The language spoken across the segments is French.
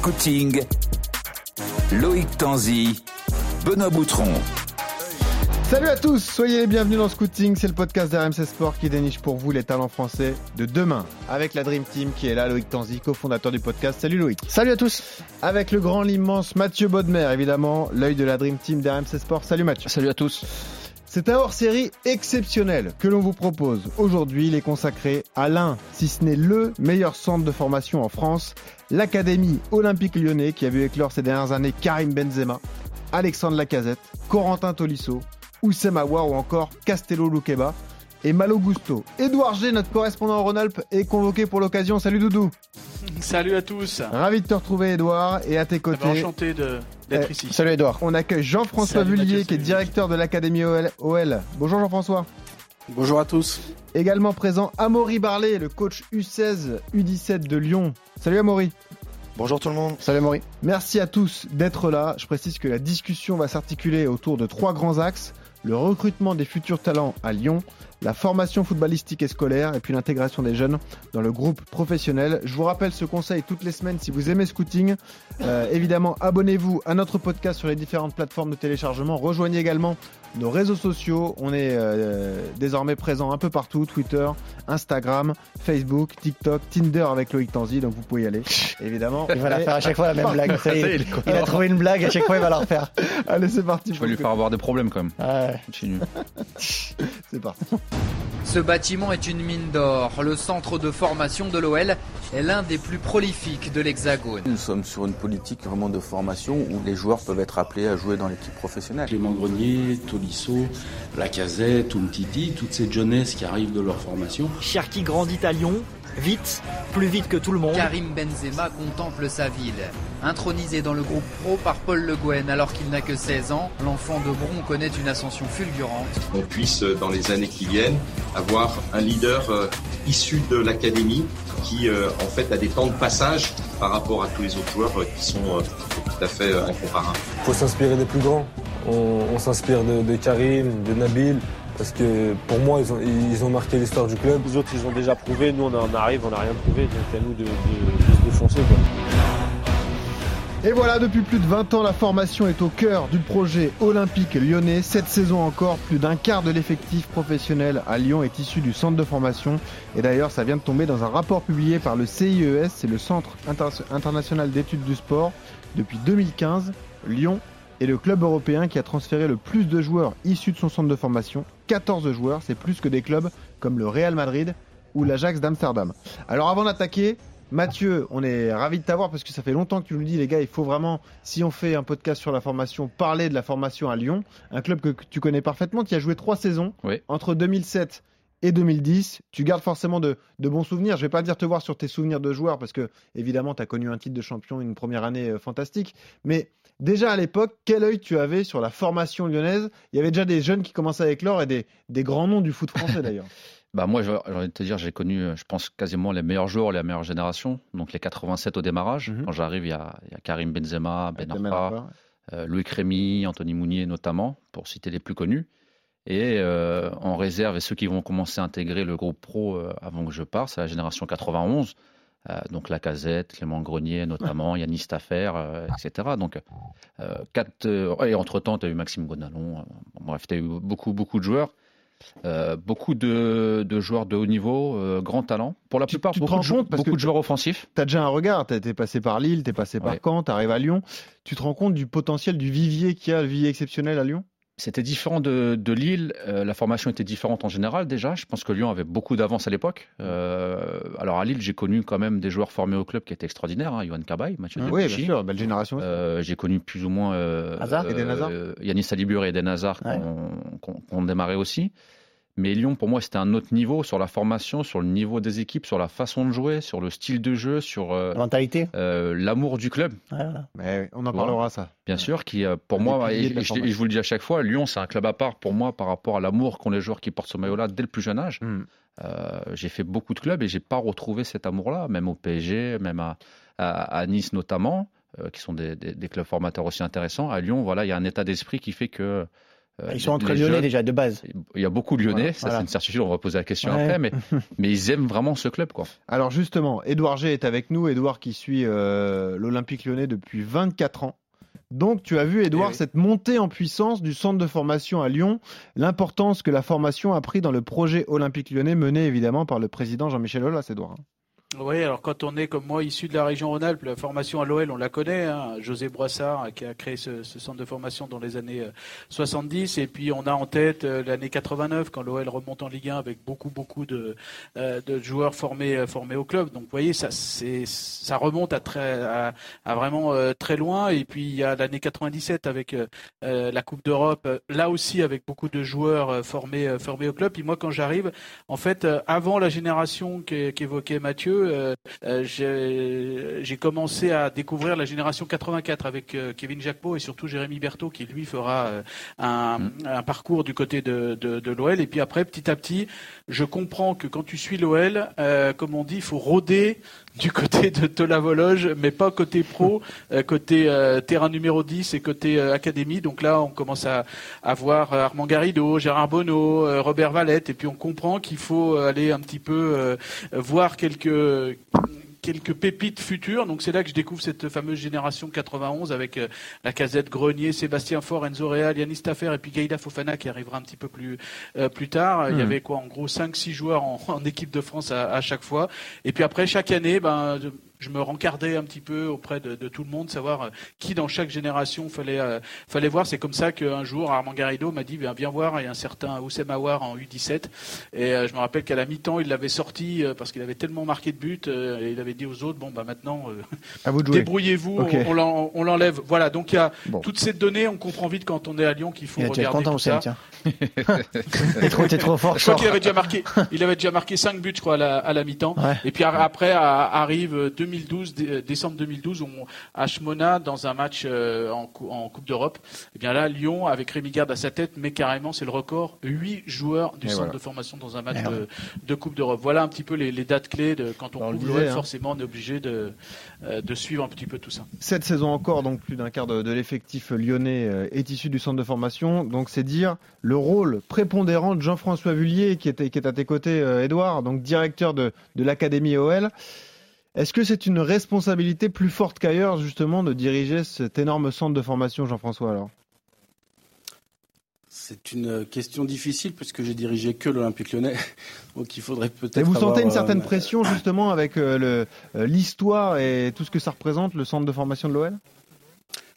Scouting, Loïc Tanzi, Benoît Boutron. Salut à tous, soyez les bienvenus dans Scouting, c'est le podcast d'RMC Sport qui déniche pour vous les talents français de demain. Avec la Dream Team qui est là, Loïc Tanzi, cofondateur du podcast. Salut Loïc. Salut à tous. Avec le grand, l'immense Mathieu Bodmer, évidemment, l'œil de la Dream Team d'RMC Sport. Salut Mathieu. Salut à tous. C'est un hors-série exceptionnel que l'on vous propose. Aujourd'hui, il est consacré à l'un, si ce n'est le meilleur centre de formation en France, l'Académie Olympique Lyonnais qui a vu éclore ces dernières années Karim Benzema, Alexandre Lacazette, Corentin Tolisso, Oussem Aouar ou encore Castello Luqueba et Malo Gusto. Édouard G, notre correspondant en Rhône-Alpes, est convoqué pour l'occasion. Salut Doudou. Salut à tous. Ravi de te retrouver Édouard et à tes côtés. Ah bah, enchanté d'être ici. Salut Edouard. On accueille Jean-François Vullier qui est directeur de l'Académie OL. OL. Bonjour Jean-François. Bonjour à tous. Également présent Amaury Barlet, le coach U16 U17 de Lyon. Salut Amaury. Bonjour tout le monde. Salut Maury. Merci à tous d'être là. Je précise que la discussion va s'articuler autour de trois grands axes. Le recrutement des futurs talents à Lyon, la formation footballistique et scolaire et puis l'intégration des jeunes dans le groupe professionnel. Je vous rappelle ce conseil toutes les semaines si vous aimez Scouting. Euh, évidemment, abonnez-vous à notre podcast sur les différentes plateformes de téléchargement. Rejoignez également nos réseaux sociaux. On est euh, désormais présent un peu partout Twitter, Instagram, Facebook, TikTok, Tinder avec Loïc Tanzi. Donc vous pouvez y aller, évidemment. Il va la faire à chaque fois la même blague. Il a trouvé une blague, à chaque fois il va la refaire. Allez, c'est parti. Tu vas lui faire avoir des problèmes quand même. Ouais. Continue. C'est parti. Ce bâtiment est une mine d'or. Le centre de formation de l'OL est l'un des plus prolifiques de l'Hexagone. Nous sommes sur une politique vraiment de formation où les joueurs peuvent être appelés à jouer dans l'équipe professionnelle. Clément Grenier, Tolisso, Lacazette, Umtiti, toute cette jeunesse qui arrive de leur formation. Cherki grandit à Lyon, vite, plus vite que tout le monde. Karim Benzema contemple sa ville. Intronisé dans le groupe pro par Paul Le Guen alors qu'il n'a que 16 ans, l'enfant de Bron connaît une ascension fulgurante. on puisse, euh, dans les années qui viennent, avoir un leader euh, issu de l'académie qui, euh, en fait, a des temps de passage par rapport à tous les autres joueurs euh, qui sont euh, tout à fait euh, incomparables. Il faut s'inspirer des plus grands. On, on s'inspire de, de Karim, de Nabil, parce que pour moi, ils ont, ils ont marqué l'histoire du club. Les autres, ils ont déjà prouvé. Nous, on en arrive, on n'a rien prouvé. Donc, à nous de, de- de se défoncer. Quoi. Et voilà, depuis plus de 20 ans, la formation est au cœur du projet olympique lyonnais. Cette saison encore, plus d'un quart de l'effectif professionnel à Lyon est issu du centre de formation. Et d'ailleurs, ça vient de tomber dans un rapport publié par le CIES, c'est le Centre Inter- international d'études du sport. Depuis 2015, Lyon est le club européen qui a transféré le plus de joueurs issus de son centre de formation. 14 joueurs, c'est plus que des clubs comme le Real Madrid ou l'Ajax d'Amsterdam. Alors avant d'attaquer, Mathieu, on est ravi de t'avoir parce que ça fait longtemps que tu nous dis, les gars, il faut vraiment, si on fait un podcast sur la formation, parler de la formation à Lyon, un club que tu connais parfaitement, qui a joué trois saisons Oui. entre 2007 et 2010. Tu gardes forcément de, de bons souvenirs. Je vais pas dire te voir sur tes souvenirs de joueurs parce que, évidemment, tu as connu un titre de champion, une première année euh, fantastique. Mais déjà à l'époque, quel œil tu avais sur la formation lyonnaise? Il y avait déjà des jeunes qui commençaient à éclore et des, des grands noms du foot français d'ailleurs. Bah moi, j'ai envie de te dire, j'ai connu, euh, je pense, quasiment les meilleurs joueurs, la meilleure génération. Donc les 87 au démarrage. Mhm. Quand j'arrive, il y a, il y a Karim Benzema, Ben Demain Arfa, encore. euh, Loïc Rémy, Anthony Mounier notamment, pour citer les plus connus. Et euh, en réserve, et ceux qui vont commencer à intégrer le groupe pro euh, avant que je parte, c'est la génération 91. Euh, donc Lacazette, Clément Grenier notamment, Yannis Staffer, euh, etc. Donc, euh, quatre, et entre-temps, tu as eu Maxime Gonalon. bref, tu as eu beaucoup, beaucoup de joueurs. Euh, beaucoup de, de joueurs de haut niveau, euh, grand talent. Pour la Tu- plupart, tu te beaucoup, rends de, parce beaucoup que de joueurs offensifs. tu as déjà un regard, tu été passé par Lille, tu es passé par Ouais. Caen, tu arrives à Lyon. Tu te rends compte du potentiel du vivier qu'il y a, le vivier exceptionnel à Lyon? C'était différent de, de Lille. euh, la formation était différente en général déjà. Je pense que Lyon avait beaucoup d'avance à l'époque. Euh, alors à Lille, j'ai connu quand même des joueurs formés au club qui étaient extraordinaires. Hein, Johan Cabaye, Mathieu Oui, bien sûr, belle génération. aussi. Euh, j'ai connu plus ou moins euh, Hazard Eden Hazard euh, Yanis et Eden Hazard Ouais. qu'on qu'on- qu'on démarrait aussi. Mais Lyon, pour moi, c'était un autre niveau sur la formation, sur le niveau des équipes, sur la façon de jouer, sur le style de jeu, sur euh, mentalité. euh, l'amour du club, Ouais, voilà. Mais on en Voilà. parlera ça. bien sûr, qui, euh, pour Un moi, et, je, vous le dis à chaque fois, Lyon, c'est un club à part pour moi par rapport à l'amour qu'ont les joueurs qui portent ce maillot-là dès le plus jeune âge. Hmm. Euh, j'ai fait beaucoup de clubs et j'ai pas retrouvé cet amour-là, même au PSG, même à, à- à Nice notamment, euh, qui sont des, des- des clubs formateurs aussi intéressants. À Lyon, voilà, il y a un état d'esprit qui fait que euh, Ils sont entre Lyonnais jeunes- déjà de base. Il y a beaucoup de Lyonnais, Voilà, ça voilà. c'est une certitude, on va poser la question Ouais. après, mais, mais ils aiment vraiment ce club. Quoi. Alors justement, Édouard G est avec nous. Édouard qui suit euh, l'Olympique lyonnais depuis 24 ans. Donc tu as vu, Édouard, Eh oui. cette montée en puissance du centre de formation à Lyon, l'importance que la formation a pris dans le projet olympique lyonnais mené évidemment par le président Jean-Michel Aulas, Édouard. Oui, alors quand on est comme moi issu de la région Rhône-Alpes, la formation à l'OL, on la connaît. Hein, José Broissard euh, qui a créé ce, ce centre de formation dans les années euh, 70, et puis on a en tête euh, l'année 89 quand l'OL remonte en Ligue 1 avec beaucoup beaucoup de, euh, joueurs formés euh, formés au club. Donc vous voyez, ça c'est ça remonte à très vraiment euh, très loin. Et puis il y a l'année 97 avec euh, euh, la Coupe d'Europe, euh, là aussi avec beaucoup de joueurs euh, formés euh, formés au club. Puis moi quand j'arrive, en fait, euh, avant la génération qu'é- qu'évoquait Mathieu, euh, euh, j'ai commencé à découvrir la génération 84 avec euh, Kevin Jacquot et surtout Jérémy Berthaud qui lui fera euh, un, un parcours du côté de, de, de l'OL. Et puis après, petit à petit, je comprends que quand tu suis l'OL, euh, comme on dit, il faut rôder du côté de Tolavologe, mais pas côté pro, euh, côté euh, terrain numéro 10 et côté académie. Donc là, on commence à, à voir Armand Garrido, Gérard Bonneau, Robert Valette, et puis on comprend qu'il faut aller un petit peu voir quelques quelques pépites futures. Donc c'est là que je découvre cette fameuse génération 91 avec euh, la casette Grenier, Sébastien Faure, Enzo Real, Yannis Taffer et puis Gaïda Fofana qui arrivera un petit peu plus euh, plus tard. Il y Mhm. avait quoi en gros 5-6 joueurs en, en équipe de France à, à chaque fois. Et puis après chaque année, ben je- me rencardais un petit peu auprès de, de tout le monde, savoir euh, qui dans chaque génération fallait euh, fallait voir. C'est comme ça qu'un jour Armand Garrido m'a dit viens, viens voir. Il y a un certain Oussem Aouar en U17 et euh, je me rappelle qu'à la mi-temps il l'avait sorti euh, parce qu'il avait tellement marqué de buts euh, et il avait dit aux autres bon bah maintenant euh, débrouillez-vous, Ok. on, on l'en- on l'enlève. Voilà donc il y a Bon. toutes ces données. On comprend vite quand on est à Lyon qu'il faut Il regarder content, tout ça. Tiens. T'es trop, t'es trop fort. Je crois qu'il avait déjà marqué, il avait déjà marqué 5 buts, je crois, à la, la mi-temps. Ouais. Et puis après arrive 2012, dé- décembre 2012, on, à dans un match euh, en, cou- en Coupe d'Europe. Et bien là, Lyon, avec Rémi Garde à sa tête, mais carrément, c'est le record. 8 joueurs du Et centre voilà. de formation dans un match de, de Coupe d'Europe. Voilà un petit peu les, les dates clés de quand on On le couvre hein. forcément, on est obligé de, euh, de suivre un petit peu tout ça. Cette saison encore, donc plus d'un quart de, de l'effectif lyonnais euh, est issu du centre de formation. Donc c'est dire le rôle prépondérant de Jean-François Vullier qui, était, qui est à tes côtés, euh, Edouard, donc directeur de, de l'académie OL. Est-ce que c'est une responsabilité plus forte qu'ailleurs justement de diriger cet énorme centre de formation, Jean-François alors? C'est une question difficile puisque j'ai dirigé que l'Olympique lyonnais. Donc il faudrait peut-être. Et vous sentez une euh, certaine pression justement avec euh, euh, l'histoire et tout ce que ça représente, le centre de formation de l'OL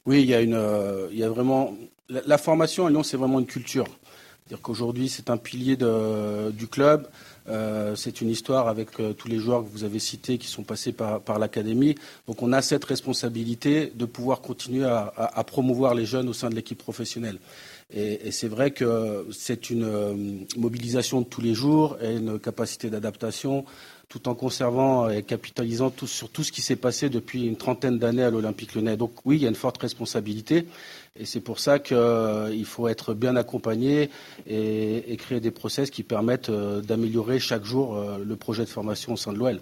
Oui, il y a une, euh, il y a vraiment la, la formation à Lyon, c'est vraiment une culture. C'est-à-dire qu'aujourd'hui, c'est un pilier de- du club. Euh, c'est une histoire avec euh, tous les joueurs que vous avez cités qui sont passés par, l'académie. Donc, on a cette responsabilité de pouvoir continuer à, promouvoir les jeunes au sein de l'équipe professionnelle. Et, c'est vrai que c'est une euh, mobilisation de tous les jours et une capacité d'adaptation tout en conservant et capitalisant sur tout ce qui s'est passé depuis une trentaine d'années à l'Olympique lyonnais. Donc oui, il y a une forte responsabilité et c'est pour ça qu'il faut être bien accompagné et, et créer des process qui permettent euh, d'améliorer chaque jour euh, le projet de formation au sein de l'OL.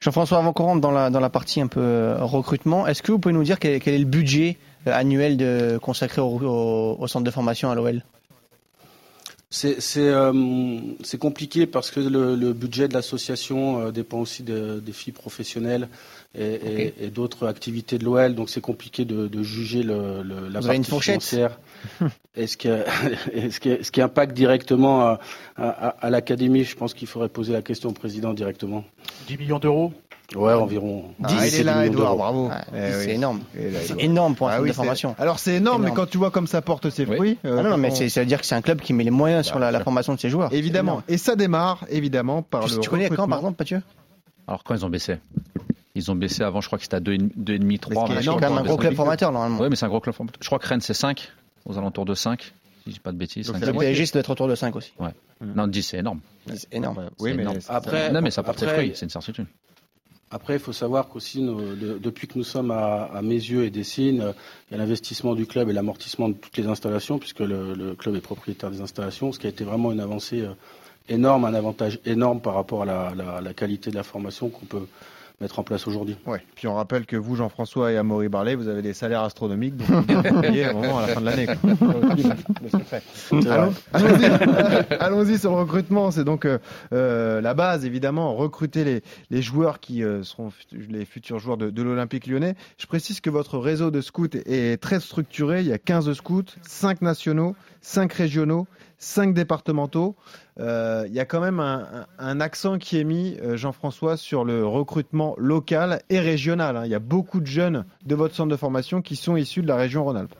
Jean-François, avant qu'on rentre dans la, dans la partie un peu euh, recrutement, est-ce que vous pouvez nous dire quel, quel est le budget euh, annuel de, consacré au, au- au centre de formation à l'OL C'est euh, compliqué parce que le, le budget de l'association euh, dépend aussi de- des filles professionnelles et, et- et d'autres activités de l'OL, donc c'est compliqué de, de juger le, le- la Vous une partie fourchette financière. Et ce qui, ce, qui, ce qui impacte directement à, à- à l'académie, je pense qu'il faudrait poser la question au président directement. 10 millions d'euros? Ouais, environ. Ah, 10 il est là, millions Edouard, d'euros. bravo. Ah, Eh c'est oui. énorme. C'est énorme pour un Ah oui, de formation. Alors c'est énorme, mais quand tu vois comme ça porte ses Oui. fruits. euh, Ah non, non, mais on- ça veut dire que c'est un club qui met les moyens sur la, la formation de ses joueurs. Évidemment. Et ça démarre, évidemment, par Tu, le. tu connais quand, par exemple, Mathieu? Alors quand ils ont baissé? Ils ont baissé avant, je crois que c'était à 2,5, 3. Mais ce qui est C'est quand même un gros club formateur, normalement. Oui, mais c'est un gros club formateur. Je crois que Rennes, c'est 5, aux alentours de 5, si je dis pas de bêtises. Donc, cinq, c'est Le. PSG, ça doit être autour de 5 aussi. Non, 10, c'est énorme. C'est énorme. Oui, mais énorme. c'est- Après, non, mais ça porte fruits, c'est une certitude. Après, il faut savoir qu'aussi, de- depuis que nous sommes à, à Mézieux et Dessines, il y a l'investissement du club et l'amortissement de toutes les installations, puisque le, le club est propriétaire des installations, ce qui a été vraiment une avancée euh, énorme, un avantage énorme par rapport à la, la- la qualité de la formation qu'on peut mettre en place aujourd'hui. Ouais. Puis on rappelle que vous, Jean-François et Amaury Barlet, vous avez des salaires astronomiques, donc vous à un moment à la fin de l'année. Allons-y, allons-y sur le recrutement. C'est donc euh, euh, la base, évidemment, recruter les, les joueurs qui euh, seront les futurs joueurs de, de l'Olympique lyonnais. Je précise que votre réseau de scouts est très structuré. Il y a 15 scouts, 5 nationaux, 5 régionaux, 5 départementaux. Euh, il y a quand même un, un accent qui est mis, Jean-François, sur le recrutement local et régional. hein. Il y a beaucoup de jeunes de votre centre de formation qui sont issus de la région Rhône-Alpes.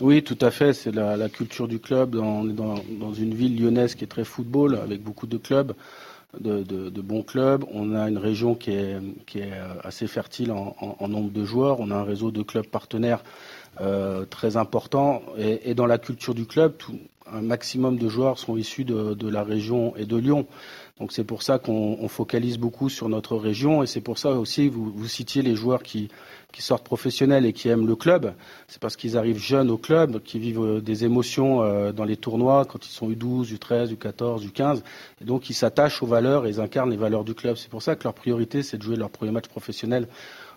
Oui, tout à fait. C'est la, culture du club. On est dans, une ville lyonnaise qui est très football, avec beaucoup de clubs, de, bons clubs. On a une région qui est, euh, assez fertile en, nombre de joueurs. On a un réseau de clubs partenaires euh, très important. Et, dans la culture du club, un maximum de joueurs sont issus de la région et de Lyon. Donc c'est pour ça qu'on on focalise beaucoup sur notre région et c'est pour ça aussi vous, vous citiez les joueurs qui, sortent professionnels et qui aiment le club. C'est parce qu'ils arrivent jeunes au club, qui vivent euh, des émotions euh, dans les tournois quand ils sont U12, U13, U14, U15. Et donc ils s'attachent aux valeurs et ils incarnent les valeurs du club. C'est pour ça que leur priorité c'est de jouer leur premier match professionnel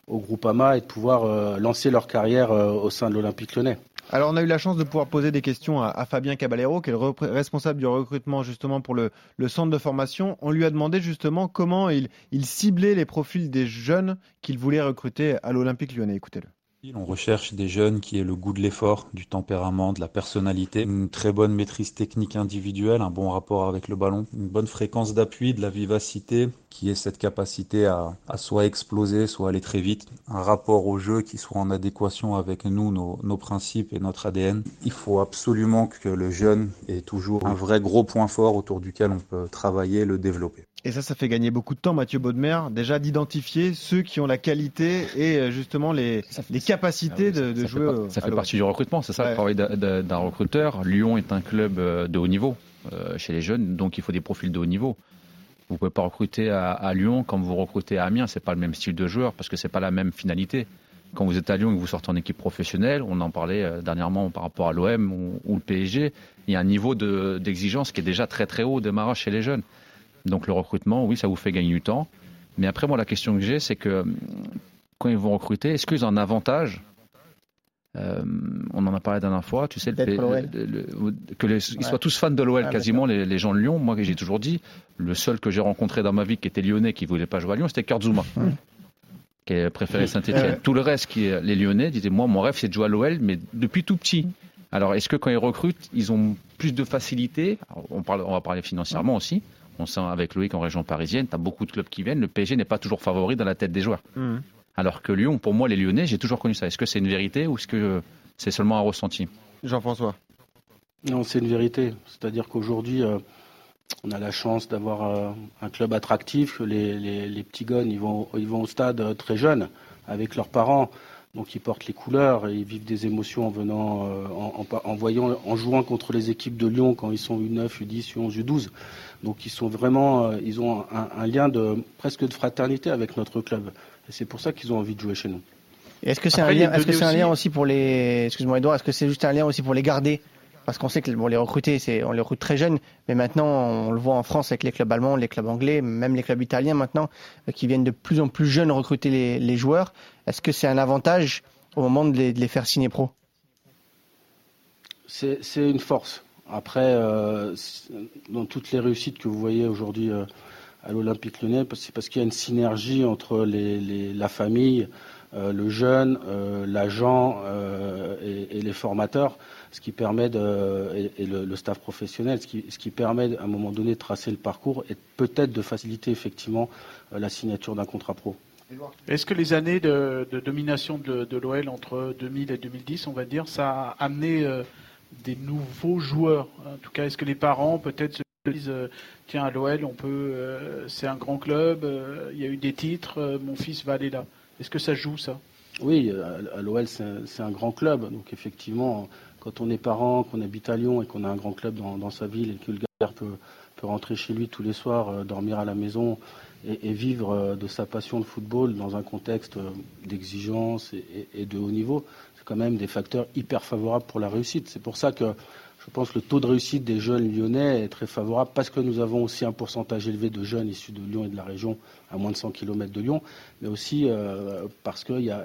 au Groupama et de pouvoir euh, lancer leur carrière au sein de l'Olympique lyonnais. Alors, on a eu la chance de pouvoir poser des questions à, Fabien Caballero, qui est le responsable du recrutement justement pour le, le centre de formation. On lui a demandé justement comment il, il ciblait les profils des jeunes qu'il voulait recruter à l'Olympique lyonnais. Écoutez-le. On recherche des jeunes qui aient le goût de l'effort, du tempérament, de la personnalité, une très bonne maîtrise technique individuelle, un bon rapport avec le ballon, une bonne fréquence d'appui, de la vivacité, qui ait cette capacité à, soit exploser, soit aller très vite, un rapport au jeu qui soit en adéquation avec nous, nos, nos principes et notre ADN. Il faut absolument que le jeune ait toujours un vrai gros point fort autour duquel on peut travailler, le développer. Et ça, ça fait gagner beaucoup de temps, Mathieu Baudemer, déjà d'identifier ceux qui ont la qualité et euh, justement les, les capacités de, de Ça jouer. fait, ça fait partie du recrutement, c'est ça Ouais. le travail d'un- recruteur. Lyon est un club euh, de haut niveau euh, chez les jeunes, donc il faut des profils de haut niveau. Vous pouvez pas recruter à, à Lyon comme vous recrutez à Amiens, c'est pas le même style de joueur parce que c'est pas la même finalité. Quand vous êtes à Lyon et que vous sortez en équipe professionnelle, on en parlait dernièrement par rapport à l'OM ou, ou le PSG, il y a un niveau de- d'exigence qui est déjà très très haut au démarrage chez les jeunes. Donc le recrutement, oui, ça vous fait gagner du temps. Mais après, moi, la question que j'ai, c'est que hum, quand ils vont recruter, est-ce qu'ils ont un avantage? Euh, on en a parlé la dernière fois, tu sais, le, D'être l'OL. le- le- que les, ils soient tous fans de l'OL Ouais, quasiment, les, les gens de Lyon. Moi, j'ai toujours dit, le seul que j'ai rencontré dans ma vie qui était lyonnais, qui voulait pas jouer à Lyon, c'était Kurt Zouma, qui a préféré Saint-Etienne. Ouais. Tout le reste, qui est, les Lyonnais, disaient, moi, mon rêve, c'est de jouer à l'OL, mais depuis tout petit. Alors, est-ce que quand ils recrutent, ils ont plus de facilité? On, parle, on va parler financièrement aussi. On sent avec Loïc en région parisienne, tu as beaucoup de clubs qui viennent. Le PSG n'est pas toujours favori dans la tête des joueurs. Mhm. Alors que Lyon, pour moi, les Lyonnais, j'ai toujours connu ça. Est-ce que c'est une vérité ou est-ce que c'est seulement un ressenti? Jean-François. Non, c'est une vérité. C'est-à-dire qu'aujourd'hui, euh, on a la chance d'avoir euh, un club attractif. que Les, les- les petits gones, ils vont, ils vont au stade euh, très jeunes avec leurs parents. Donc ils portent les couleurs et ils vivent des émotions en venant, euh, en, en en voyant, en jouant contre les équipes de Lyon quand ils sont U9, U10, U11, U12. Donc ils sont vraiment, euh, ils ont un, un lien de presque de fraternité avec notre club. Et c'est pour ça qu'ils ont envie de jouer chez nous. Et Est-ce que c'est un lien, est-ce que c'est un lien aussi pour les, excuse-moi Edouard, est-ce que c'est juste un lien aussi pour les garder? Parce qu'on sait que les recruter, c'est, on les recrute très jeunes, mais maintenant on le voit en France avec les clubs allemands, les clubs anglais, même les clubs italiens maintenant, euh, qui viennent de plus en plus jeunes recruter les, joueurs. Est-ce que c'est un avantage au moment de les, faire signer pro? C'est une force. Après, euh, dans toutes les réussites que vous voyez aujourd'hui euh, à l'Olympique lyonnais, c'est parce qu'il y a une synergie entre la famille, le jeune, euh, l'agent euh, et, et les formateurs, ce qui permet de, et, et le, le staff professionnel, ce qui, ce qui permet à un moment donné de tracer le parcours et peut-être de faciliter effectivement euh, la signature d'un contrat pro. Est-ce que les années de, de domination de, de l'OL entre 2000 et 2010, on va dire, ça a amené euh, des nouveaux joueurs? En tout cas, est-ce que les parents peut-être se disent euh, tiens à l'OL, on peut, euh, c'est un grand club, euh, il y a eu des titres, euh, mon fils va aller là? Est-ce que ça joue ça? Oui, à l'OL, c'est un- grand club. Donc, effectivement, quand on est parent, qu'on habite à Lyon et qu'on a un grand club dans, sa ville et que le gars peut, rentrer chez lui tous les soirs, euh, dormir à la maison et, vivre euh, de sa passion de football dans un contexte euh, d'exigence et- et de haut niveau, c'est quand même des facteurs hyper favorables pour la réussite. C'est pour ça que je pense que le taux de réussite des jeunes lyonnais est très favorable parce que nous avons aussi un pourcentage élevé de jeunes issus de Lyon et de la région à moins de 100 km de Lyon, mais aussi euh, parce qu'il y, a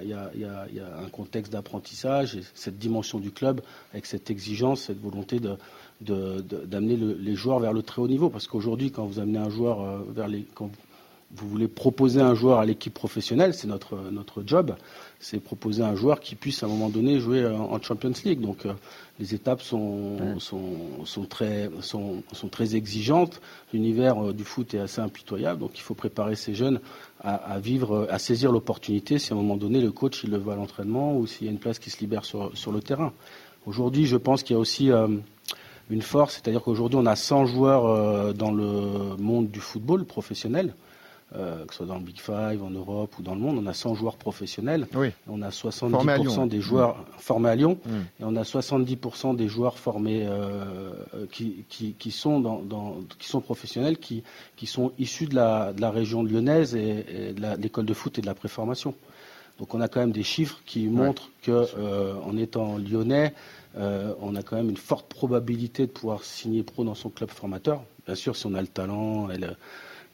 un contexte d'apprentissage et cette dimension du club avec cette exigence, cette volonté d'amener les joueurs vers le très haut niveau. Parce qu'aujourd'hui, quand vous amenez un joueur euh, vers quand vous voulez proposer un joueur à l'équipe professionnelle, c'est notre job, c'est proposer un joueur qui puisse à un moment donné jouer en Champions League. Donc euh, les étapes sont, sont, sont, très, sont, sont très exigeantes. L'univers euh, du foot est assez impitoyable, donc il faut préparer ces jeunes à, à vivre, à saisir l'opportunité si à un moment donné le coach il le veut à l'entraînement ou s'il y a une place qui se libère sur, sur le terrain. Aujourd'hui, je pense qu'il y a aussi euh, une force, c'est-à-dire qu'aujourd'hui on a 100 joueurs dans le monde du football professionnel. Euh, que ce soit dans le Big Five, en Europe ou dans le monde, on a 100 joueurs professionnels. Oui. On a 70% des joueurs formés à Lyon. Mm. Et on a 70% des joueurs formés euh, qui, qui, qui, sont dans, dans, qui sont professionnels, qui, qui sont issus de la, de la région lyonnaise et, et de l'école de foot et de la préformation. Donc on a quand même des chiffres qui montrent que euh, en étant lyonnais, euh, on a quand même une forte probabilité de pouvoir signer pro dans son club formateur. Bien sûr, si on a le talent et le,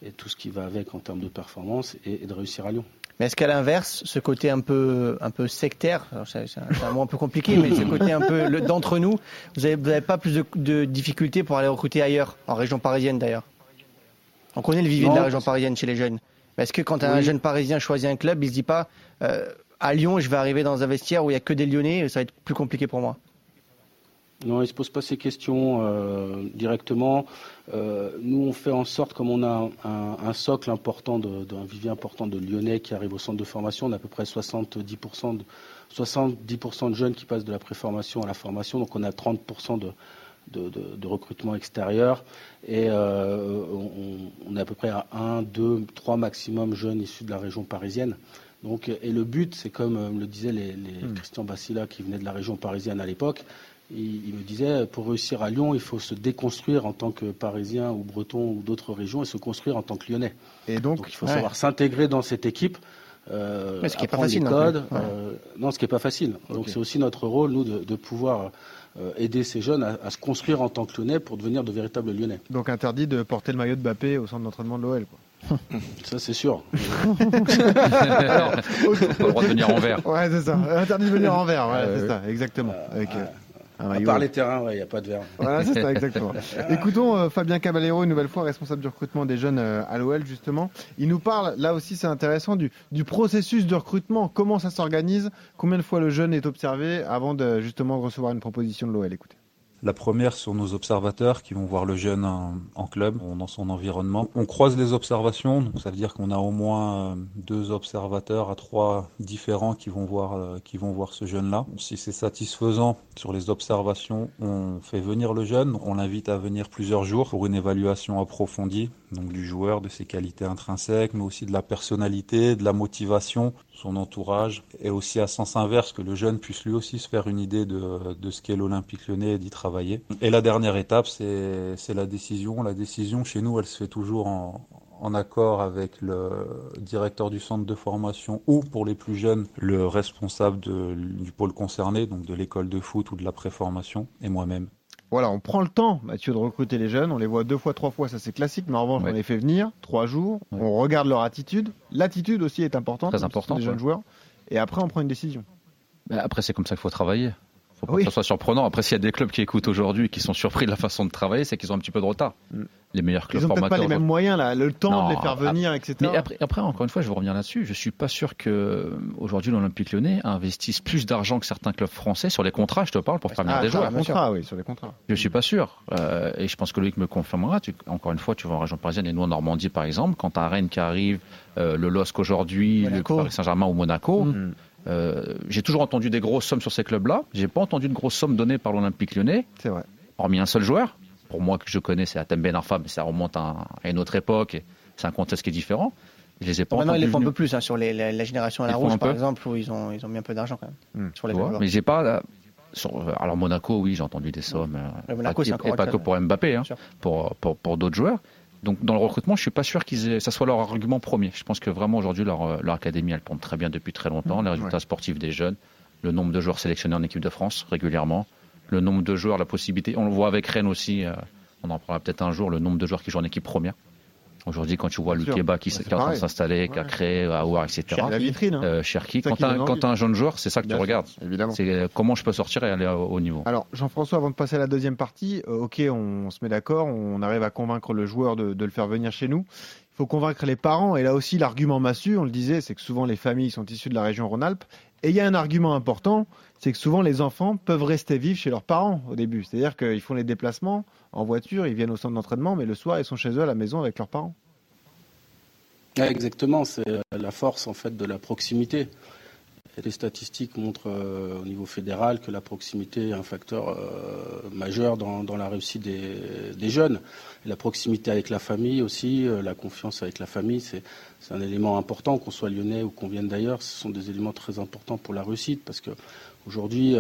et tout ce qui va avec en termes de performance et, de réussir à Lyon. Mais est-ce qu'à l'inverse, ce côté un peu, un peu sectaire, c'est un, mot un peu compliqué, mais ce côté un peu d'entre nous, vous n'avez pas plus de, de, difficultés pour aller recruter ailleurs, en région parisienne d'ailleurs? On connaît le vivier de la région parisienne chez les jeunes. Mais est-ce que quand un jeune parisien choisit un club, il se dit pas euh, à Lyon, je vais arriver dans un vestiaire où il n'y a que des Lyonnais, ça va être plus compliqué pour moi? Non, il ne se pose pas ces questions euh, directement. Euh, nous, on fait en sorte, comme on a un, un socle important, un vivier important de Lyonnais qui arrive au centre de formation, on a à peu près 70%, de, 70 de jeunes qui passent de la préformation à la formation, donc on a 30% de, de, de, recrutement extérieur et euh, on, on, est à peu près à 1, 2, 3 maximum jeunes issus de la région parisienne. Donc, et le but, c'est comme le disait les, les mmh. Christian Bassila qui venait de la région parisienne à l'époque, il, il, me disait, pour réussir à Lyon, il faut se déconstruire en tant que Parisien ou Breton ou d'autres régions et se construire en tant que Lyonnais. Et donc, donc il faut ouais. savoir s'intégrer dans cette équipe. Euh, Mais ce qui n'est pas facile. Codes, non, euh, non, ce qui n'est pas facile. Okay. Donc c'est aussi notre rôle, nous, de, de pouvoir euh, aider ces jeunes à, à, se construire en tant que Lyonnais pour devenir de véritables Lyonnais. Donc interdit de porter le maillot de Bappé au centre d'entraînement de l'OL, quoi. Ça, c'est sûr. Alors, pas le droit de venir en vert. Ouais, c'est ça. Interdit de venir en vert, ouais, c'est ça, exactement. Avec, à part les terrains, il ouais, n'y a pas de verre. Voilà, c'est ça, exactement. Écoutons euh, Fabien Caballero, une nouvelle fois responsable du recrutement des jeunes euh, à l'OL, justement. Il nous parle, là aussi c'est intéressant, du, du, processus de recrutement, comment ça s'organise, combien de fois le jeune est observé avant de justement recevoir une proposition de l'OL. Écoutez. La première sont nos observateurs qui vont voir le jeune en, club, dans son environnement. On croise les observations, donc ça veut dire qu'on a au moins euh, deux observateurs à trois différents qui vont voir, euh, qui vont voir ce jeune-là. Si c'est satisfaisant sur les observations, on fait venir le jeune, on l'invite à venir plusieurs jours pour une évaluation approfondie, donc du joueur, de ses qualités intrinsèques, mais aussi de la personnalité, de la motivation, son entourage, et aussi à sens inverse que le jeune puisse lui aussi se faire une idée de, de ce qu'est l'Olympique lyonnais et d'y travailler. Et la dernière étape, c'est la décision. La décision, chez nous, elle se fait toujours en, en accord avec le directeur du centre de formation ou, pour les plus jeunes, le responsable du pôle concerné, donc de l'école de foot ou de la préformation, et moi-même. Voilà, on prend le temps, Mathieu, de recruter les jeunes. On les voit deux fois, trois fois, ça c'est classique. Mais en revanche, ouais. on les fait venir trois jours. Ouais. On regarde leur attitude. L'attitude aussi est importante. Très importante. Les jeunes joueurs. Et après, on prend une décision. Après, c'est comme ça qu'il faut travailler faut pas oui. que ça soit surprenant. Après, s'il y a des clubs qui écoutent aujourd'hui qui sont surpris de la façon de travailler, c'est qu'ils ont un petit peu de retard. Mm. Les meilleurs clubs Ils n'ont pas les mêmes moyens, là, le temps non, de les faire venir, etc. Mais après, après, encore une fois, je vais revenir là-dessus. Je suis pas sûr que aujourd'hui l'Olympique Lyonnais investisse plus d'argent que certains clubs français sur les contrats. Je te parle pour faire venir ah, des joueurs. Contrats, oui, sur les contrats. Je suis pas sûr. Euh, et je pense que Loïc me confirmera. Tu, encore une fois, tu vas en région parisienne et nous en Normandie, par exemple, quand un Rennes qui arrive, euh, le LOSC aujourd'hui, le Paris Saint-Germain ou Monaco. Mm. Euh, j'ai toujours entendu des grosses sommes sur ces clubs-là. J'ai pas entendu de grosses sommes données par l'Olympique lyonnais. C'est vrai. Hormis un seul joueur. Pour moi, que je connais, c'est Atem Ben Arfa, mais ça remonte à, à une autre époque. C'est un contexte qui est différent. Je les ai pas bon, maintenant, ils les font un peu plus hein, sur les, la, la, génération à la rouge, par exemple, où ils ont, ils ont mis un peu d'argent quand même. Mmh. Sur les vois, mais j'ai pas. Euh, sur, alors Monaco, oui, j'ai entendu des sommes. Euh, Monaco, pas, et, et pas que pour Mbappé, hein, pour, pour, pour d'autres joueurs. Donc dans le recrutement, je suis pas sûr qu'ils ça soit leur argument premier. Je pense que vraiment aujourd'hui leur, leur académie elle tourne très bien depuis très longtemps. Les résultats ouais. sportifs des jeunes, le nombre de joueurs sélectionnés en équipe de France régulièrement, le nombre de joueurs, la possibilité. On le voit avec Rennes aussi. on en parlera peut-être un jour. Le nombre de joueurs qui jouent en équipe première. Aujourd'hui, quand tu vois Lukeba qui, qui est en train de s'installer, qui a créé Aouar, etc. La vitrine. Hein. Cherki. Quand tu as, un jeune joueur, c'est ça que tu regardes. Évidemment. C'est comment je peux sortir et aller au, niveau. Alors, Jean-François, avant de passer à la deuxième partie, ok, on, se met d'accord, on arrive à convaincre le joueur de, de le faire venir chez nous. Il faut convaincre les parents. Et là aussi, l'argument massu, on le disait, c'est que souvent les familles sont issues de la région Rhône-Alpes. Et il y a un argument important, c'est que souvent les enfants peuvent rester vivre chez leurs parents au début. C'est-à-dire qu'ils font les déplacements en voiture, ils viennent au centre d'entraînement, mais le soir, ils sont chez eux à la maison avec leurs parents. Exactement, c'est la force en fait de la proximité. Les statistiques montrent euh, au niveau fédéral que la proximité est un facteur euh, majeur dans, la réussite des, jeunes. la proximité avec la famille aussi, euh, la confiance avec la famille, c'est un élément important, qu'on soit lyonnais ou qu'on vienne d'ailleurs, ce sont des éléments très importants pour la réussite parce que Aujourd'hui,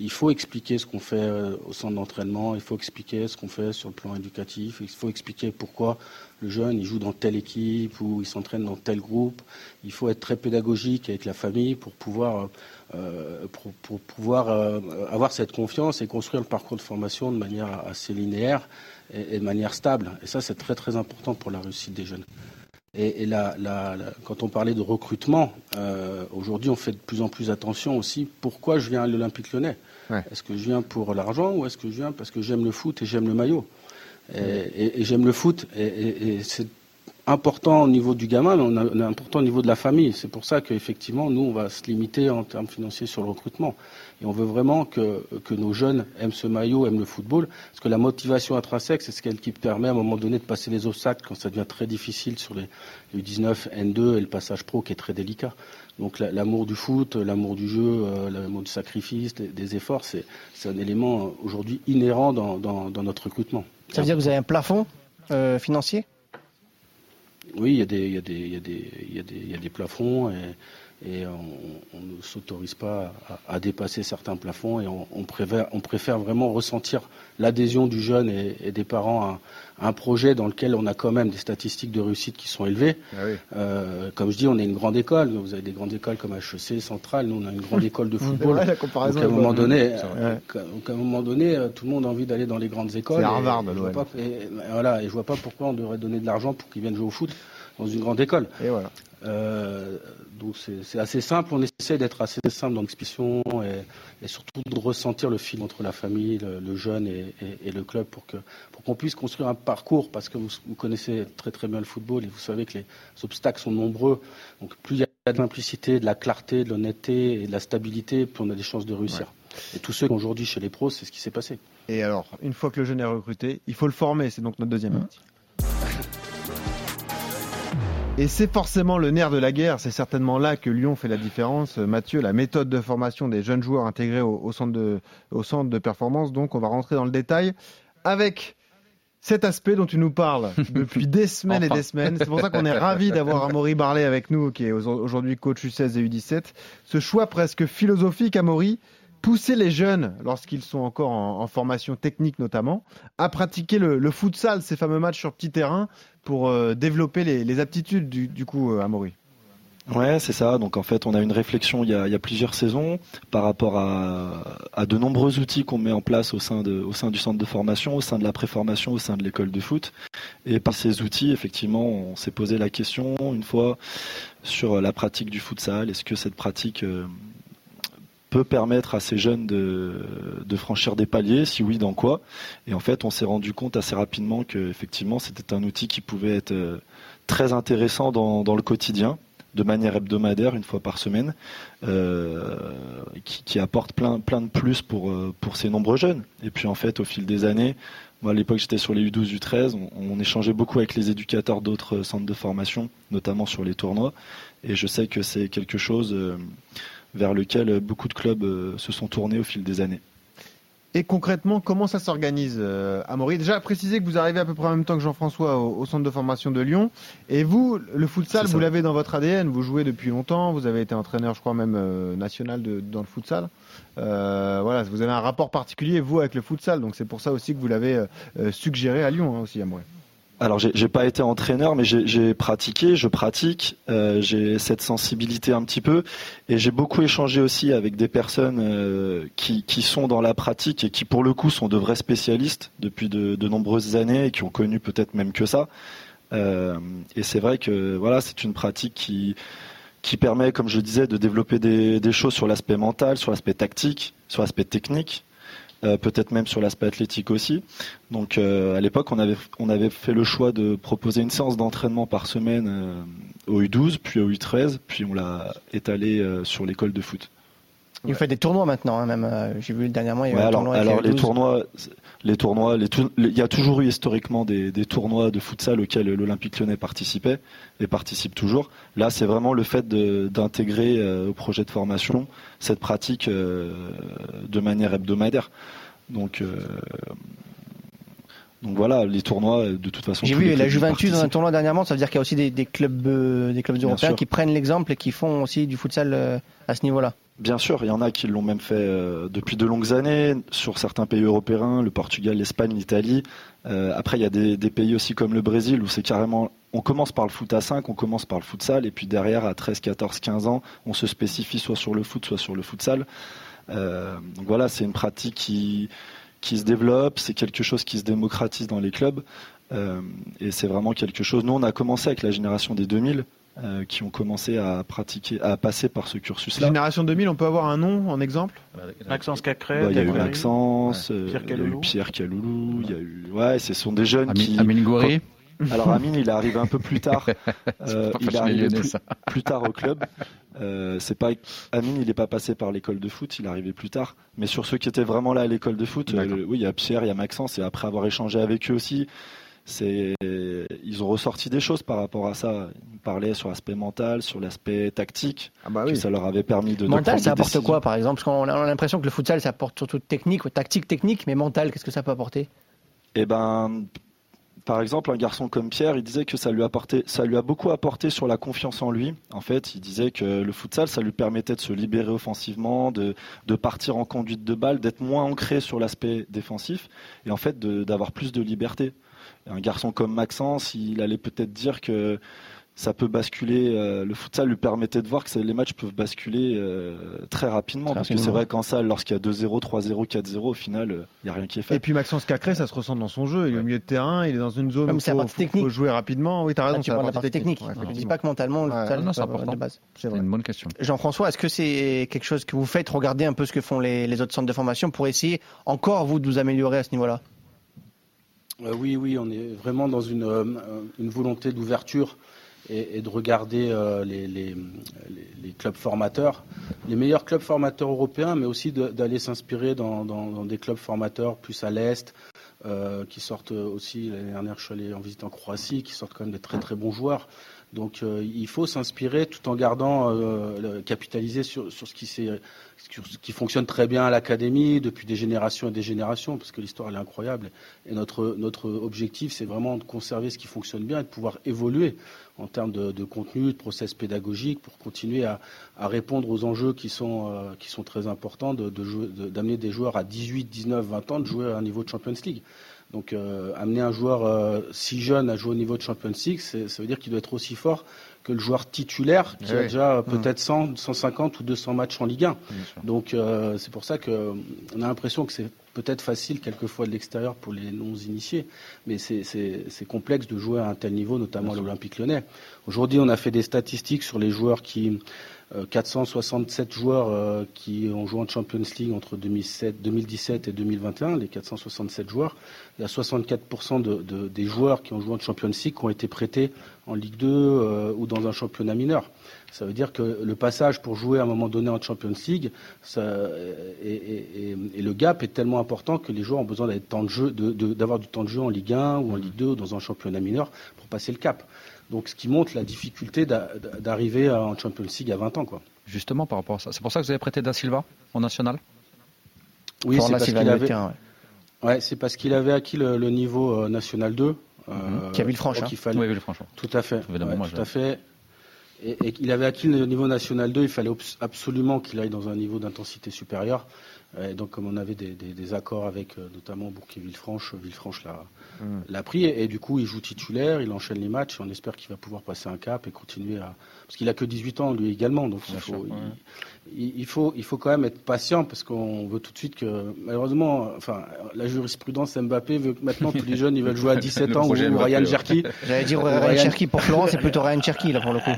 il faut expliquer ce qu'on fait au centre d'entraînement, il faut expliquer ce qu'on fait sur le plan éducatif, il faut expliquer pourquoi le jeune il joue dans telle équipe ou il s'entraîne dans tel groupe. Il faut être très pédagogique avec la famille pour pouvoir, euh, pour, pouvoir euh, avoir cette confiance et construire le parcours de formation de manière assez linéaire et, de manière stable. Et ça, c'est très très important pour la réussite des jeunes. Et, là, quand on parlait de recrutement, euh, aujourd'hui, on fait de plus en plus attention aussi. Pourquoi je viens à l'Olympique lyonnais? Est-ce que je viens pour l'argent ou est-ce que je viens parce que j'aime le foot et j'aime le maillot? Et, j'aime le foot. Et, c'est important au niveau du gamin, mais on, est important au niveau de la famille. C'est pour ça qu'effectivement, nous, on va se limiter en termes financiers sur le recrutement. Et on veut vraiment que, nos jeunes aiment ce maillot, aiment le football, parce que la motivation intrinsèque, c'est ce qui permet à un moment donné de passer les obstacles quand ça devient très difficile sur les U19, N2 et le passage pro qui est très délicat. Donc l'amour du foot, l'amour du jeu, euh, l'amour du sacrifice, des, efforts, c'est un élément euh, aujourd'hui inhérent dans, notre recrutement. Ça veut dire que vous avez un plafond euh, financier? Oui, il y, a des, plafonds et on, ne s'autorise pas à, dépasser certains plafonds et on, on, préfère, on préfère, vraiment ressentir l'adhésion du jeune et, des parents à, un projet dans lequel on a quand même des statistiques de réussite qui sont élevées. Ah euh, comme je dis, on est une grande école. Vous avez des grandes écoles comme HEC, Centrale. Nous, on a une grande école de football. la comparaison donc, à un moment donné, euh, à un moment donné, euh, tout le monde a envie d'aller dans les grandes écoles. C'est Harvard, et, et, voilà, et je vois pas pourquoi on devrait donner de l'argent pour qu'ils viennent jouer au foot dans une grande école. Et voilà. Euh, donc c'est assez simple, on essaie d'être assez simple dans l'expression et, surtout de ressentir le fil entre la famille, le, jeune et, le club pour que pour qu'on puisse construire un parcours parce que vous, connaissez très très bien le football et vous savez que les obstacles sont nombreux. Donc plus il y a de l'implicité, de la clarté, de l'honnêteté et de la stabilité, plus on a des chances de réussir. Et tous ceux qui aujourd'hui chez les pros, c'est ce qui s'est passé. Et alors, une fois que le jeune est recruté, il faut le former, c'est donc notre deuxième partie. Et c'est forcément le nerf de la guerre, c'est certainement là que Lyon fait la différence. Mathieu, la méthode de formation des jeunes joueurs intégrés au, centre, de, au centre de performance, donc on va rentrer dans le détail avec cet aspect dont tu nous parles depuis des semaines et des semaines. C'est pour ça qu'on est ravi d'avoir Amaury Barlet avec nous, qui est aujourd'hui coach U16 et U17. Ce choix presque philosophique, Amaury, pousser les jeunes, lorsqu'ils sont encore en, formation technique notamment, à pratiquer le, futsal, ces fameux matchs sur petit terrain, pour euh, développer les, aptitudes du, coup, à euh, Amaury. Ouais, c'est ça. Donc en fait, on a une réflexion il y a, plusieurs saisons par rapport à, de nombreux outils qu'on met en place au sein, de, au sein du centre de formation, au sein de la préformation, au sein de l'école de foot. Et par ces outils, effectivement, on s'est posé la question une fois sur la pratique du futsal. Est-ce que cette pratique euh, peut permettre à ces jeunes de, franchir des paliers Si oui, dans quoi Et en fait, on s'est rendu compte assez rapidement que effectivement, c'était un outil qui pouvait être euh, très intéressant dans, le quotidien, de manière hebdomadaire, une fois par semaine, euh, qui, apporte plein, plein de plus pour, euh, pour ces nombreux jeunes. Et puis en fait, au fil des années, moi à l'époque j'étais sur les U12, U13, on, échangeait beaucoup avec les éducateurs d'autres centres de formation, notamment sur les tournois. Et je sais que c'est quelque chose vers lequel beaucoup de clubs euh, se sont tournés au fil des années. Et concrètement, comment ça s'organise, euh, Amaury? Déjà, préciser que vous arrivez à peu près en même temps que Jean-François au, centre de formation de Lyon. Et vous, le futsal, vous l'avez dans votre ADN. Vous jouez depuis longtemps. Vous avez été entraîneur, je crois, même euh, national dans le futsal. voilà, vous avez un rapport particulier, vous, avec le futsal. Donc c'est pour ça aussi que vous l'avez suggéré à Lyon, hein, aussi, Amaury. Alors j'ai pas été entraîneur, mais j'ai pratiqué, je pratique, euh, j'ai cette sensibilité un petit peu, et j'ai beaucoup échangé aussi avec des personnes euh, qui, qui, sont dans la pratique et qui pour le coup sont de vrais spécialistes depuis de, nombreuses années et qui ont connu peut-être même que ça. Euh, et c'est vrai que voilà, c'est une pratique qui qui permet, comme je disais, de développer des choses sur l'aspect mental, sur l'aspect tactique, sur l'aspect technique. Euh, peut-être même sur l'aspect athlétique aussi. Donc euh, à l'époque, on avait, fait le choix de proposer une séance d'entraînement par semaine euh, au U12, puis au U13, puis on l'a étalé sur l'école de foot. Il fait des tournois maintenant, hein, même. J'ai vu dernièrement. Il y a alors, alors les tournois, les tournois, les il y a toujours eu historiquement des, des tournois de futsal auxquels l'Olympique Lyonnais participait et participe toujours. Là, c'est vraiment le fait d'intégrer au projet de formation cette pratique de manière hebdomadaire. Donc, euh, donc voilà, les tournois, de toute façon. J'ai vu la Juventus dans un tournoi dernièrement, ça veut dire qu'il y a aussi des, clubs, euh, des clubs européens qui prennent l'exemple et qui font aussi du futsal euh, à ce niveau-là. Bien sûr, il y en a qui l'ont même fait depuis de longues années sur certains pays européens, le Portugal, l'Espagne, l'Italie. après, il y a des, pays aussi comme le Brésil où c'est carrément, on commence par le foot à 5, on commence par le futsal, et puis derrière, à 13, 14, 15 ans, on se spécifie soit sur le foot, soit sur le futsal. Euh, donc voilà, c'est une pratique qui, qui se développe, c'est quelque chose qui se démocratise dans les clubs. Euh, et c'est vraiment quelque chose. Nous, on a commencé avec la génération des 2000. Euh, qui ont commencé à pratiquer, à passer par ce cursus-là. Génération 2000, on peut avoir un nom en exemple? Maxence Cacré. Bah, il y a eu Maxence, Pierre Caloulou. il y a eu Pierre Caloulou, il y a eu, ouais, ce sont des jeunes qui. Amine Goury. Alors Amine, il est arrivé un peu plus tard. il est arrivé plus, tard au club. Euh, c'est pas Amine, il n'est pas passé par l'école de foot, il est arrivé plus tard. Mais sur ceux qui étaient vraiment là à l'école de foot, euh, oui, il y a Pierre, il y a Maxence, et après avoir échangé avec eux aussi, c'est ils ont ressorti des choses par rapport à ça. Ils parlaient sur l'aspect mental, sur l'aspect tactique. Ah bah oui. Ça leur avait permis de. Mental, de ça apporte quoi, par exemple? Parce qu'on a l'impression que le futsal, ça apporte surtout technique, tactique, technique, mais mental, qu'est-ce que ça peut apporter? Eh ben, par exemple, un garçon comme Pierre, il disait que ça lui, ça lui a beaucoup apporté sur la confiance en lui. En fait, il disait que le futsal, ça lui permettait de se libérer offensivement, de, partir en conduite de balle, d'être moins ancré sur l'aspect défensif et en fait d'avoir plus de liberté. Un garçon comme Maxence, il allait peut-être dire que ça peut basculer. Euh, le futsal lui permettait de voir que les matchs peuvent basculer euh, très rapidement. parce que c'est vrai qu'en salle, lorsqu'il y a 2-0, 3-0, 4-0, au final, il n'y a rien qui est fait. Et puis Maxence Cacré, ça se ressent dans son jeu. Il est au milieu de terrain, il est dans une zone où il faut, jouer rapidement. Oui, tu as raison, c'est la, partie technique. je ne dis pas que mentalement, le futsal, c'est important de base. C'est une bonne question. Jean-François, est-ce que c'est quelque chose que vous faites Regarder un peu ce que font les, les autres centres de formation pour essayer encore, vous, de vous améliorer à ce niveau-là? Euh, Oui, oui, on est vraiment dans une, une volonté d'ouverture et, de regarder euh, les, clubs formateurs, les meilleurs clubs formateurs européens, mais aussi d'aller s'inspirer dans, des clubs formateurs plus à l'Est, euh, qui sortent aussi, l'année dernière je suis allé en visite en Croatie, qui sortent quand même des très très bons joueurs. Donc euh, il faut s'inspirer tout en gardant, euh, capitaliser sur, ce qui fonctionne très bien à l'académie depuis des générations et des générations, parce que l'histoire elle est incroyable. Et notre, objectif, c'est vraiment de conserver ce qui fonctionne bien et de pouvoir évoluer en termes de, contenu, de process pédagogique, pour continuer à, répondre aux enjeux qui sont, euh, très importants, d'amener de, des joueurs à 18, 19, 20 ans de jouer à un niveau de Champions League. Donc euh, amener un joueur euh, si jeune à jouer au niveau de Champions League, ça veut dire qu'il doit être aussi fort que le joueur titulaire qui a déjà mmh. peut-être 100, 150 ou 200 matchs en Ligue 1. Donc c'est pour ça qu'on a l'impression que c'est peut-être facile quelquefois de l'extérieur pour les non-initiés, mais c'est complexe de jouer à un tel niveau, notamment à l'Olympique lyonnais. Aujourd'hui, on a fait des statistiques sur les joueurs qui, 467 euh, joueurs euh, qui ont joué en Champions League entre 2007, 2017 et 2021, les 467 joueurs. Il y a 64% de, des joueurs qui ont joué en Champions League qui ont été prêtés en Ligue 2 euh, ou dans un championnat mineur. Ça veut dire que le passage pour jouer à un moment donné en Champions League et, le gap est tellement important que les joueurs ont besoin d'avoir du temps de jeu en Ligue 1 ou en Ligue 2 ou dans un championnat mineur pour passer le cap. Donc, ce qui montre la difficulté d'arriver en Champions League à 20 ans. Quoi. Justement, par rapport à ça. C'est pour ça que vous avez prêté Da Silva en national? Oui, c'est parce qu'il avait... Ouais. c'est parce qu'il avait acquis le, niveau euh, national 2. Euh, Qui a Villefranche. Hein. Fallait... Oui, Villefranche. Tout à fait. tout à fait. Et, et il avait acquis le niveau national 2, il fallait absolument qu'il aille dans un niveau d'intensité supérieur. Et donc, comme on avait des, des- des accords avec euh, notamment Bourg-et-Villefranche, Villefranche l'a Mm. l'a pris. Et, et du coup, il joue titulaire, il enchaîne les matchs. Et on espère qu'il va pouvoir passer un cap et continuer à. Parce qu'il a que 18 ans, lui également. Donc, il faut, sûr, ouais. il, il faut, il faut quand même être patient parce qu'on veut tout de suite que. Malheureusement, enfin, la jurisprudence Mbappé veut que maintenant tous les jeunes ils veulent jouer à 17 Le ans ou, Ryan. Cherky. J'allais dire Ryan Cherky pour Florent, c'est plutôt Ryan Cherky là pour le coup.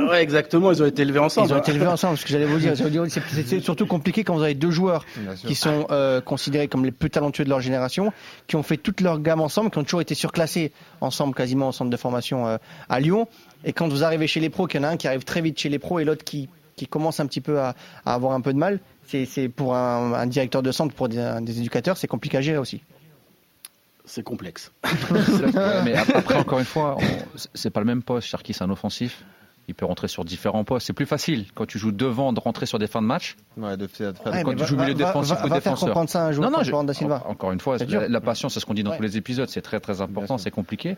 Ouais, exactement. Ils ont été élevés ensemble. Ils ont été élevés ensemble, ce que j'allais vous dire. C'est surtout compliqué quand vous avez deux joueurs. Qui sont euh, considérés comme les plus talentueux de leur génération, qui ont fait toute leur gamme ensemble, qui ont toujours été surclassés ensemble quasiment au centre de formation euh, à Lyon. Et quand vous arrivez chez les pros, qu'il y en a un qui arrive très vite chez les pros et l'autre qui, qui commence un petit peu à, à avoir un peu de mal, c'est c'est pour un, un directeur de centre, pour des, des éducateurs, c'est compliqué à gérer aussi. C'est complexe. Mais ap- après, encore une fois, c'est- c'est pas le même poste. Cherki, c'est un offensif. Il peut rentrer sur différents postes. C'est plus facile quand tu joues devant de rentrer sur des fins de match. Ouais, de faire- de faire- Ouais, quand tu va- joues milieu va- défensif va- ou va faire défenseur. comprendre ça un joueur non, non, je- en- encore une fois, C'est la, patience, c'est ce qu'on dit dans Ouais. tous les épisodes. C'est très très important, c'est compliqué.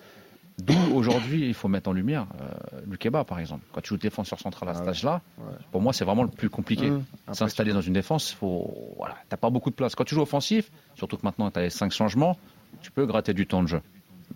D'où aujourd'hui, il faut mettre en lumière euh, Lukeba, par exemple. Quand tu joues défenseur central à cet âge-là, pour moi, c'est vraiment le plus compliqué. Mmh. S'installer dans une défense, faut, voilà, t'as pas beaucoup de place. Quand tu joues offensif, surtout que maintenant tu as les cinq changements, tu peux gratter du temps de jeu.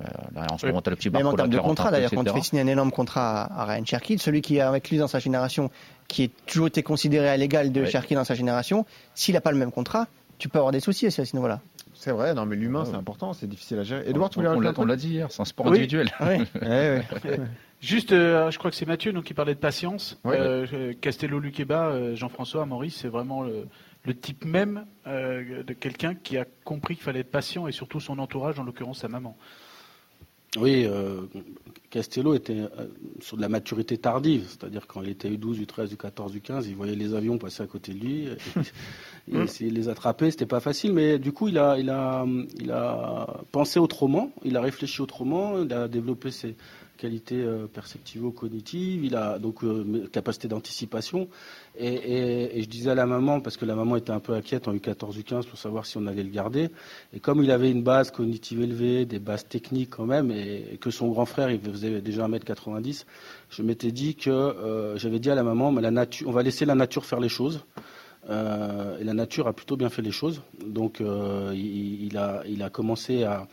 Euh, là, en ce moment, tu as le petit Même en termes de contrat, d'ailleurs, quand tu fais signer un énorme contrat à, à Ryan Cherky, celui qui est avec lui dans sa génération, qui est toujours été considéré à l'égal de Ouais. Cherky dans sa génération, s'il n'a pas le même contrat, tu peux avoir des soucis à ce niveau-là. C'est vrai, non, mais l'humain, c'est important, c'est difficile à gérer. Edouard, tu On, voulais on l'a- dit hier, c'est un sport Oui. individuel. Ouais, ouais. Juste, euh, je crois que c'est Mathieu donc, qui parlait de patience. Euh, euh, Castello Luqueba, euh, Jean-François, Maurice, c'est vraiment le, le type même euh, de quelqu'un qui a compris qu'il fallait être patient et surtout son entourage, en l'occurrence sa maman. Oui, euh, Castello était euh, sur de la maturité tardive, c'est-à-dire quand il était U12, U13, U14, U15, il voyait les avions passer à côté de lui, il essayait de les attraper, c'était pas facile, mais du coup il a, il a, il a pensé autrement, il a réfléchi autrement, il a développé ses qualités euh, perceptivo-cognitives, il a donc euh, capacité d'anticipation, et, je disais à la maman, parce que la maman était un peu inquiète en U14, U15 pour savoir si on allait le garder, et comme il avait une base cognitive élevée, des bases techniques quand même, et, que son grand frère, il faisait déjà 1m90, je m'étais dit que, euh, j'avais dit à la maman, mais la nature, on va laisser la nature faire les choses. Et la nature a plutôt bien fait les choses. Donc il a commencé à,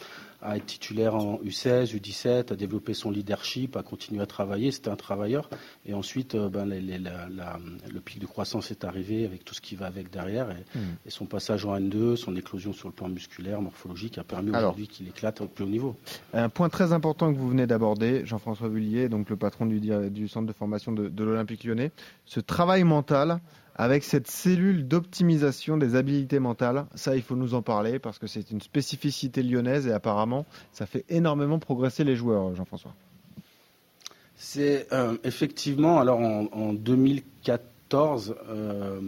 à être titulaire en U16, U17, à développer son leadership, à continuer à travailler. C'était un travailleur. Et ensuite, euh, ben, les- les- la- la- le pic de croissance est arrivé avec tout ce qui va avec derrière. Et, Hmm. et son passage en N2, son éclosion sur le plan musculaire, morphologique, a permis aujourd'hui qu'il éclate au plus haut niveau. Un point très important que vous venez d'aborder, Jean-François Vullier, donc le patron du, centre de formation de, de l'Olympique lyonnais, ce travail mental avec cette cellule d'optimisation des habilités mentales, ça il faut nous en parler parce que c'est une spécificité lyonnaise et apparemment ça fait énormément progresser les joueurs, Jean-François. C'est euh, effectivement, alors en, en 2014, euh,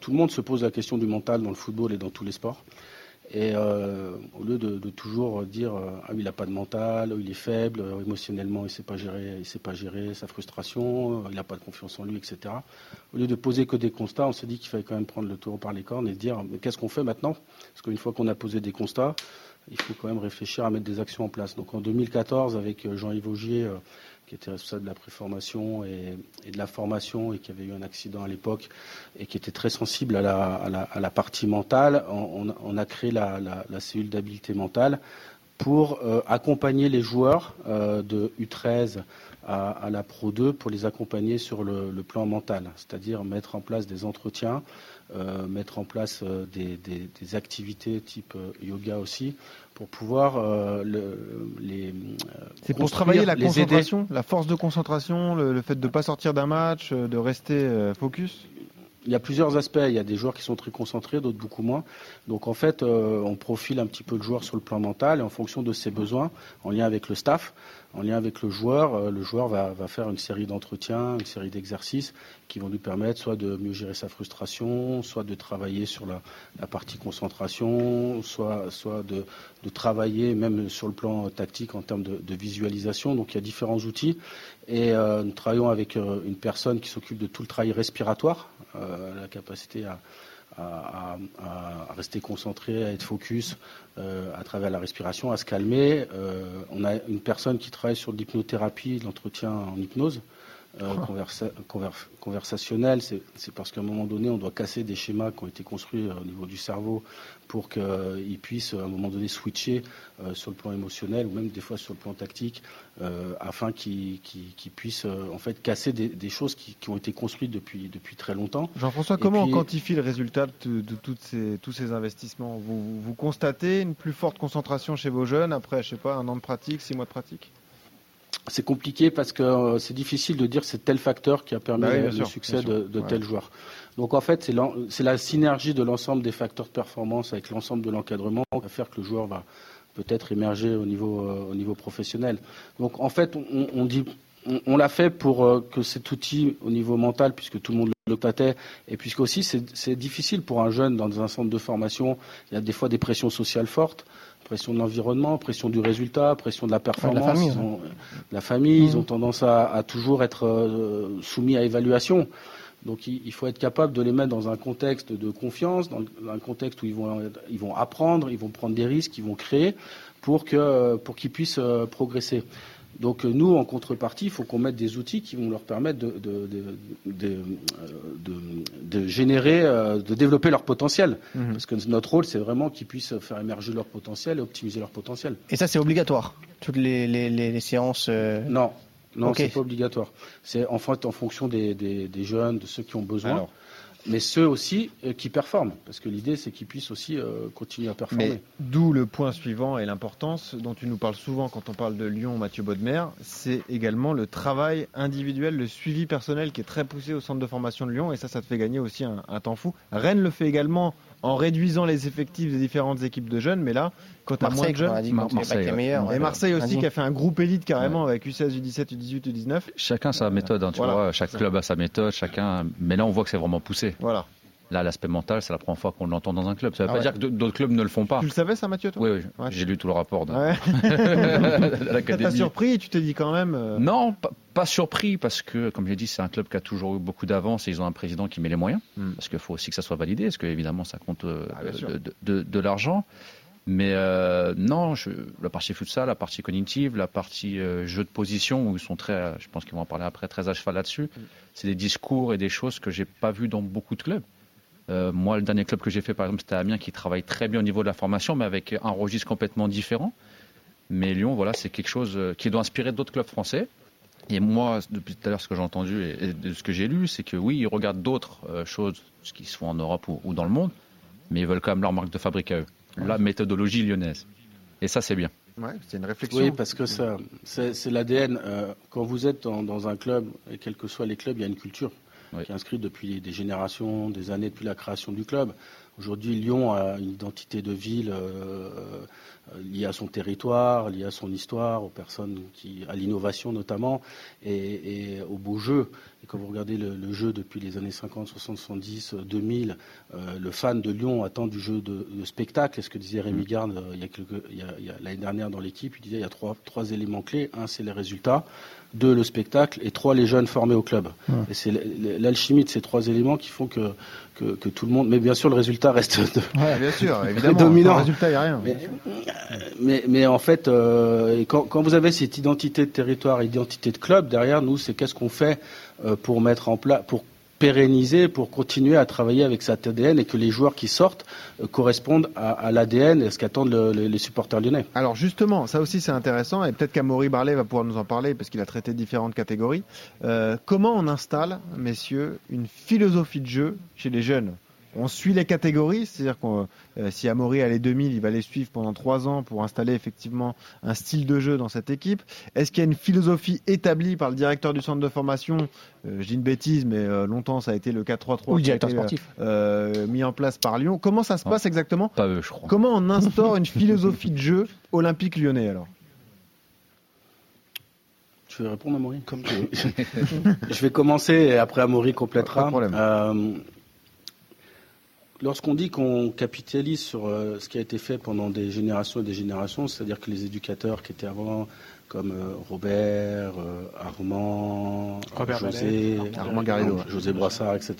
tout le monde se pose la question du mental dans le football et dans tous les sports. Et euh, au lieu de, toujours dire euh, ah il n'a pas de mental, il est faible, euh, émotionnellement il sait pas gérer, il sait pas gérer sa frustration, euh, il n'a pas de confiance en lui, etc. Au lieu de poser que des constats, on s'est dit qu'il fallait quand même prendre le taureau par les cornes et dire mais qu'est-ce qu'on fait maintenant? Parce qu'une fois qu'on a posé des constats, il faut quand même réfléchir à mettre des actions en place. Donc en 2014, avec Jean-Yves Augier, qui était responsable de la préformation et, de la formation et qui avait eu un accident à l'époque et qui était très sensible à la, partie mentale, on, a créé la, cellule d'habileté mentale pour euh, accompagner les joueurs euh, de U13 à, à la Pro 2 pour les accompagner sur le, le plan mental, c'est-à-dire mettre en place des entretiens, euh, mettre en place euh, des, des- des activités type euh, yoga aussi, pour pouvoir euh, le- les. C'est pour travailler la aider. concentration, la force de concentration, le, le fait de ne pas sortir d'un match, de rester focus? Il y a plusieurs aspects. Il y a des joueurs qui sont très concentrés, d'autres beaucoup moins. Donc en fait, euh, on profile un petit peu le joueur sur le plan mental et en fonction de ses besoins, en lien avec le staff, en lien avec le joueur, euh, le joueur va, faire une série d'entretiens, une série d'exercices qui vont lui permettre soit de mieux gérer sa frustration, soit de travailler sur la, partie concentration, soit, de, travailler même sur le plan tactique en termes de, visualisation. Donc il y a différents outils et euh, nous travaillons avec euh, une personne qui s'occupe de tout le travail respiratoire, la capacité à, à, rester concentré, à être focus euh, à travers la respiration, à se calmer. Euh, on a une personne qui travaille sur l'hypnothérapie, l'entretien en hypnose. Euh, conversa- conver- conversationnel, c'est parce qu'à un moment donné, on doit casser des schémas qui ont été construits euh, au niveau du cerveau pour qu'ils puissent à un moment donné switcher euh, sur le plan émotionnel ou même des fois sur le plan tactique euh, afin qu'ils puissent euh, en fait casser des, des choses qui, qui ont été construites depuis, depuis très longtemps. Jean-François, comment puis- on quantifie le résultat de, de toutes ces, tous ces investissements? Vous, vous constatez une plus forte concentration chez vos jeunes après, je sais pas, un an de pratique, six mois de pratique? C'est compliqué parce que euh, c'est difficile de dire c'est tel facteur qui a permis Bah oui, le sûr, succès de, sûr. de Ouais. tel joueur. Donc en fait, c'est la synergie de l'ensemble des facteurs de performance avec l'ensemble de l'encadrement qui va faire que le joueur va peut-être émerger au niveau, euh, au niveau professionnel. Donc en fait, on, on dit, on, on l'a fait pour euh, que cet outil au niveau mental, puisque tout le monde le tâtait, et puisque aussi c'est difficile pour un jeune dans un centre de formation, il y a des fois des pressions sociales fortes pression de l'environnement, pression du résultat, pression de la performance, famille, ils ouais. ont- de la famille, ils Mhm. ont tendance à, à toujours être euh, soumis à évaluation. Donc il, il faut être capable de les mettre dans un contexte de confiance, dans, un contexte où ils vont, ils vont apprendre, ils vont prendre des risques, ils vont créer pour que pour qu'ils puissent euh, progresser. Donc euh, nous, en contrepartie, il faut qu'on mette des outils qui vont leur permettre de, de, de, de, euh, de- de générer, euh, de développer leur potentiel. Mhm. Parce que notre rôle, c'est vraiment qu'ils puissent faire émerger leur potentiel et optimiser leur potentiel. Et ça, c'est obligatoire. Toutes les, les, les, les séances. euh, Non, non, Ok. c'est pas obligatoire. C'est en fait en fonction des, des, des jeunes, de ceux qui ont besoin, Alors. Mais ceux aussi euh, qui performent. Parce que l'idée, c'est qu'ils puissent aussi euh, continuer à performer. D'où le point suivant et l'importance dont tu nous parles souvent quand on parle de Lyon, Mathieu Baudemer, c'est également le travail individuel, le suivi personnel qui est très poussé au centre de formation de Lyon et ça, ça te fait gagner aussi un, un temps fou. Rennes le fait également en réduisant les effectifs des différentes équipes de jeunes, mais là, quand tu as moins Marseille, de jeunes, on a dit, Mar- Marseille, ouais. et. Marseille aussi qui a fait un groupe élite carrément avec U16, U17, U18, U19. Chacun sa méthode, hein, tu Voilà. vois. Chaque club a sa méthode, chacun. Mais là, on voit que c'est vraiment poussé. Voilà. Là, l'aspect mental, c'est la première fois qu'on l'entend dans un club. Ça ne veut Ah pas ouais. dire que d'autres clubs ne le font pas. Tu le savais ça, Mathieu, toi? Oui, oui. Ouais. J'ai lu tout le rapport de, Ouais. de Ça l'académie. t'a surpris tu t'es dit quand même. euh, Non, pas, pas surpris parce que, comme j'ai dit, c'est un club qui a toujours eu beaucoup d'avance et ils ont un président qui met les moyens. Hmm. Parce qu'il faut aussi que ça soit validé, parce que évidemment, ça compte euh, Ah, de, de- de- de l'argent. Mais euh, non, je- la partie futsal, la partie cognitive, la partie euh, jeu de position, où ils sont très, je pense qu'ils vont en parler après, très à cheval là-dessus. Hmm. C'est des discours et des choses que j'ai pas vues dans beaucoup de clubs. Euh, moi, le dernier club que j'ai fait, par exemple, c'était Amiens, qui travaille très bien au niveau de la formation, mais avec un registre complètement différent. Mais Lyon, voilà, c'est quelque chose euh, qui doit inspirer d'autres clubs français. Et moi, depuis tout à l'heure, ce que j'ai entendu et, et de ce que j'ai lu, c'est que oui, ils regardent d'autres euh, choses, ce qui se font en Europe ou, ou dans le monde, mais ils veulent quand même leur marque de fabrique à eux. La méthodologie lyonnaise. Et ça, c'est bien. Ouais, c'est une réflexion. Oui, parce que ça, c'est c'est l'ADN. Euh, quand vous êtes dans, dans un club, et quels que soient les clubs, il y a une culture Qui est inscrite depuis des générations, des années depuis la création du club. Aujourd'hui, Lyon a une identité de ville euh, euh, liée à son territoire, liée à son histoire, aux personnes qui, à l'innovation notamment, et, et au beau jeu. Et quand vous regardez le, le jeu depuis les années 50, 60, 70, euh, 2000, euh, le fan de Lyon attend du jeu de, de spectacle. Et ce que disait Rémi Garde euh, il y a quelques, il y a- il y a- l'année dernière dans l'équipe, il disait il y a trois, trois éléments clés. Un, c'est les résultats. Deux, le spectacle. Et trois, les jeunes formés au club. Ouais. Et c'est l'alchimie de ces trois éléments qui font que, que, que tout le monde. Mais bien sûr, le résultat reste de- Ouais, bien sûr, évidemment. dominant. Résultat, il n'y a rien. Mais, mais, mais en fait, euh, quand, quand vous avez cette identité de territoire, identité de club, derrière nous, c'est qu'est-ce qu'on fait euh, pour mettre en place, pour pérenniser, pour continuer à travailler avec cet ADN et que les joueurs qui sortent euh, correspondent à, à l'ADN et ce qu'attendent le- le- les supporters lyonnais. Alors justement, ça aussi c'est intéressant et peut-être qu'Amaury Barlet va pouvoir nous en parler parce qu'il a traité différentes catégories. Euh, comment on installe, messieurs, une philosophie de jeu chez les jeunes? On suit les catégories, c'est-à-dire que si Amaury a les 2000, il va les suivre pendant trois ans pour installer effectivement un style de jeu dans cette équipe. Est-ce qu'il y a une philosophie établie par le directeur du centre de formation? Euh, Je dis une bêtise, mais euh, longtemps ça a été le 4-3-3 Ou le qui a directeur été, sportif. euh, mis en place par Lyon. Comment ça se passe exactement? Pas eux, je crois. Comment on instaure une philosophie de jeu olympique lyonnais alors? Tu veux répondre, Amaury? Comme Je vais commencer et après Amaury complétera. Pas de problème. Lorsqu'on dit qu'on capitalise sur euh, ce qui a été fait pendant des générations et des générations, c'est-à-dire que les éducateurs qui étaient avant, comme euh, Robert, euh, Armand, Robert José, Armand Garrido. José Brassard, etc.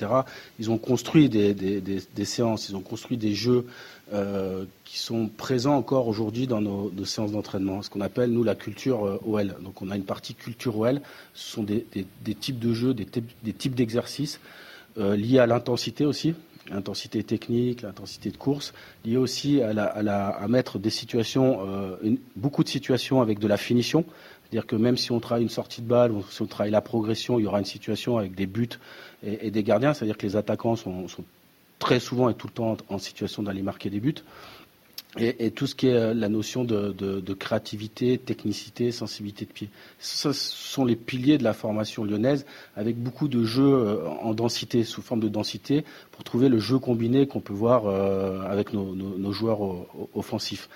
Ils ont construit des, des- des- des séances, ils ont construit des jeux qui sont présents encore aujourd'hui dans nos, nos séances d'entraînement, ce qu'on appelle nous la culture OL. Donc on a une partie culture OL, ce sont des, types de jeux, des, types- d'exercices liés à l'intensité aussi, l'intensité technique, l'intensité de course, liés aussi à, mettre des situations, euh, beaucoup de situations avec de la finition. C'est-à-dire que même si on travaille une sortie de balle, si on travaille la progression, il y aura une situation avec des buts et, des gardiens. C'est-à-dire que les attaquants sont, sont très souvent et tout le temps en situation d'aller marquer des buts. Et, tout ce qui est euh, la notion de, créativité, technicité, sensibilité de pied. Ce sont les piliers de la formation lyonnaise, avec beaucoup de jeux euh, en densité, sous forme de densité, pour trouver le jeu combiné qu'on peut voir euh, avec nos, joueurs offensifs.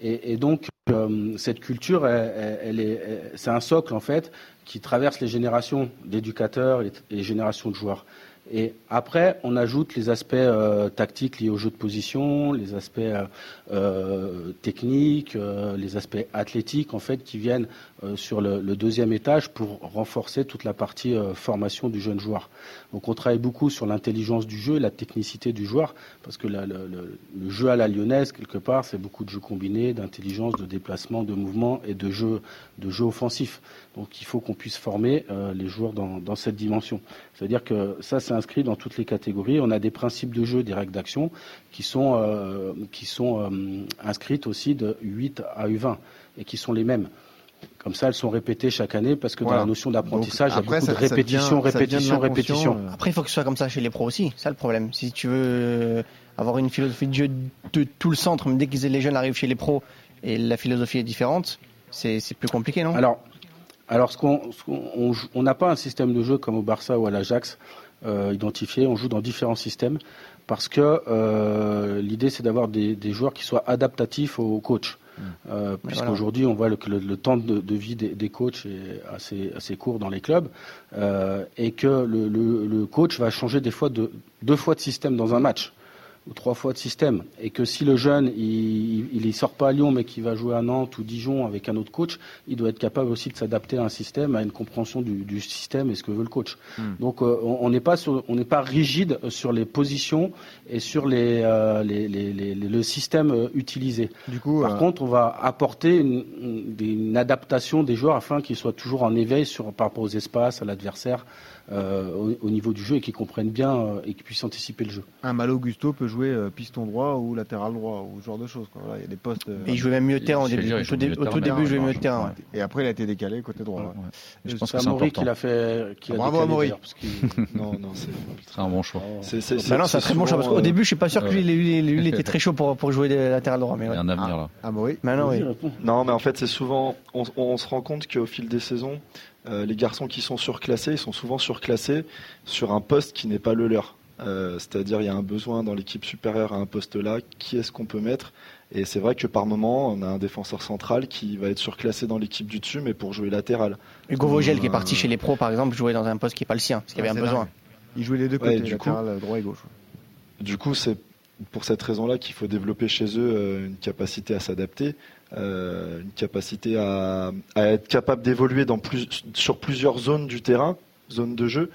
Et, donc, cette culture, c'est un socle, en fait, qui traverse les générations d'éducateurs et les générations de joueurs. Et après, on ajoute les aspects euh, tactiques liés au jeu de position, les aspects euh, euh, techniques, les aspects athlétiques, en fait, qui viennent sur le, deuxième étage pour renforcer toute la partie euh, formation du jeune joueur. Donc, on travaille beaucoup sur l'intelligence du jeu la technicité du joueur, parce que le, jeu à la lyonnaise, quelque part, c'est beaucoup de jeux combinés, d'intelligence, de déplacement, de mouvement et de jeu, de jeu offensif. Donc, il faut qu'on puisse former euh, les joueurs dans, cette dimension. C'est-à-dire que ça, c'est inscrit dans toutes les catégories. On a des principes de jeu, des règles d'action qui sont, euh, qui sont euh, inscrites aussi de U8 à U20 et qui sont les mêmes. Comme ça, elles sont répétées chaque année parce que Voilà. dans la notion d'apprentissage, il y a beaucoup de ça- répétition, ça devient de répétition, répétition. Après, il faut que ce soit comme ça chez les pros aussi. C'est ça le problème. Si tu veux euh, avoir une philosophie de jeu de tout le centre, mais dès que les jeunes arrivent chez les pros et la philosophie est différente, c'est plus compliqué, non? Alors, alors ce qu'on, n'a pas un système de jeu comme au Barça ou à l'Ajax euh, identifié. On joue dans différents systèmes parce que euh, l'idée c'est d'avoir des, des joueurs qui soient adaptatifs au coach. Euh, Puisqu'aujourd'hui, on voit le- que le, le temps de, de vie des, des coachs est assez, assez court dans les clubs euh, et que le, le- le coach va changer des fois de, deux fois de système dans un match ou trois fois de système et que si le jeune il, il sort pas à Lyon mais qu'il va jouer à Nantes ou Dijon avec un autre coach, il doit être capable aussi de s'adapter à un système, à une compréhension du, du système et ce que veut le coach. Hmm. Donc euh, on n'est pas sur, on pas rigide sur les positions et sur les, euh, les, les- le système euh, utilisé. Du coup, Par euh, contre, on va apporter une, une- adaptation des joueurs afin qu'ils soient toujours en éveil sur, par rapport aux espaces, à l'adversaire, au, au niveau du jeu et qu'ils comprennent bien euh, et qu'ils puissent anticiper le jeu. Un Malo Gusto peut jouer euh, piston droit ou latéral droit ou ce genre de choses. quoi. Voilà, il y a des postes. euh, Et il jouait même milieu de terrain au début. Au tout dé- au tout début, il jouait milieu de terrain. ouais. Et après, il a été décalé côté droit. ouais. Je pense c'est que c'est Amaury qui l'a fait. Qui l'a Bravo, Amaury. d'ailleurs, parce qu'il- Non, non, c'est. Un bon choix. C'est, Bah non, c'est un très bon choix parce qu'au début, euh, je suis pas sûr que lui, lui, lui, il était très chaud pour, pour jouer latéral droit. Mais Il y a un avenir là. Ah, Amaury. Maintenant, oui. Non, mais en fait, c'est souvent. On, on se rend compte qu'au fil des saisons, euh, les garçons qui sont surclassés, ils sont souvent surclassés sur un poste qui n'est pas le leur. Euh, C'est-à-dire, il y a un besoin dans l'équipe supérieure à un poste là. Qui est-ce qu'on peut mettre? Et c'est vrai que par moment, on a un défenseur central qui va être surclassé dans l'équipe du dessus, mais pour jouer latéral. Hugo Vogel qui est Euh, parti chez les pros, par exemple, jouait dans un poste qui n'est pas le sien, parce qu'il y avait un besoin. dingue. Il jouait les deux Ouais, côtés, du coup- latéral droit et gauche. Du coup, c'est pour cette raison-là qu'il faut développer chez eux euh, une capacité à s'adapter, euh, une capacité à, à être capable d'évoluer plus, sur plusieurs zones du terrain, zones de jeu.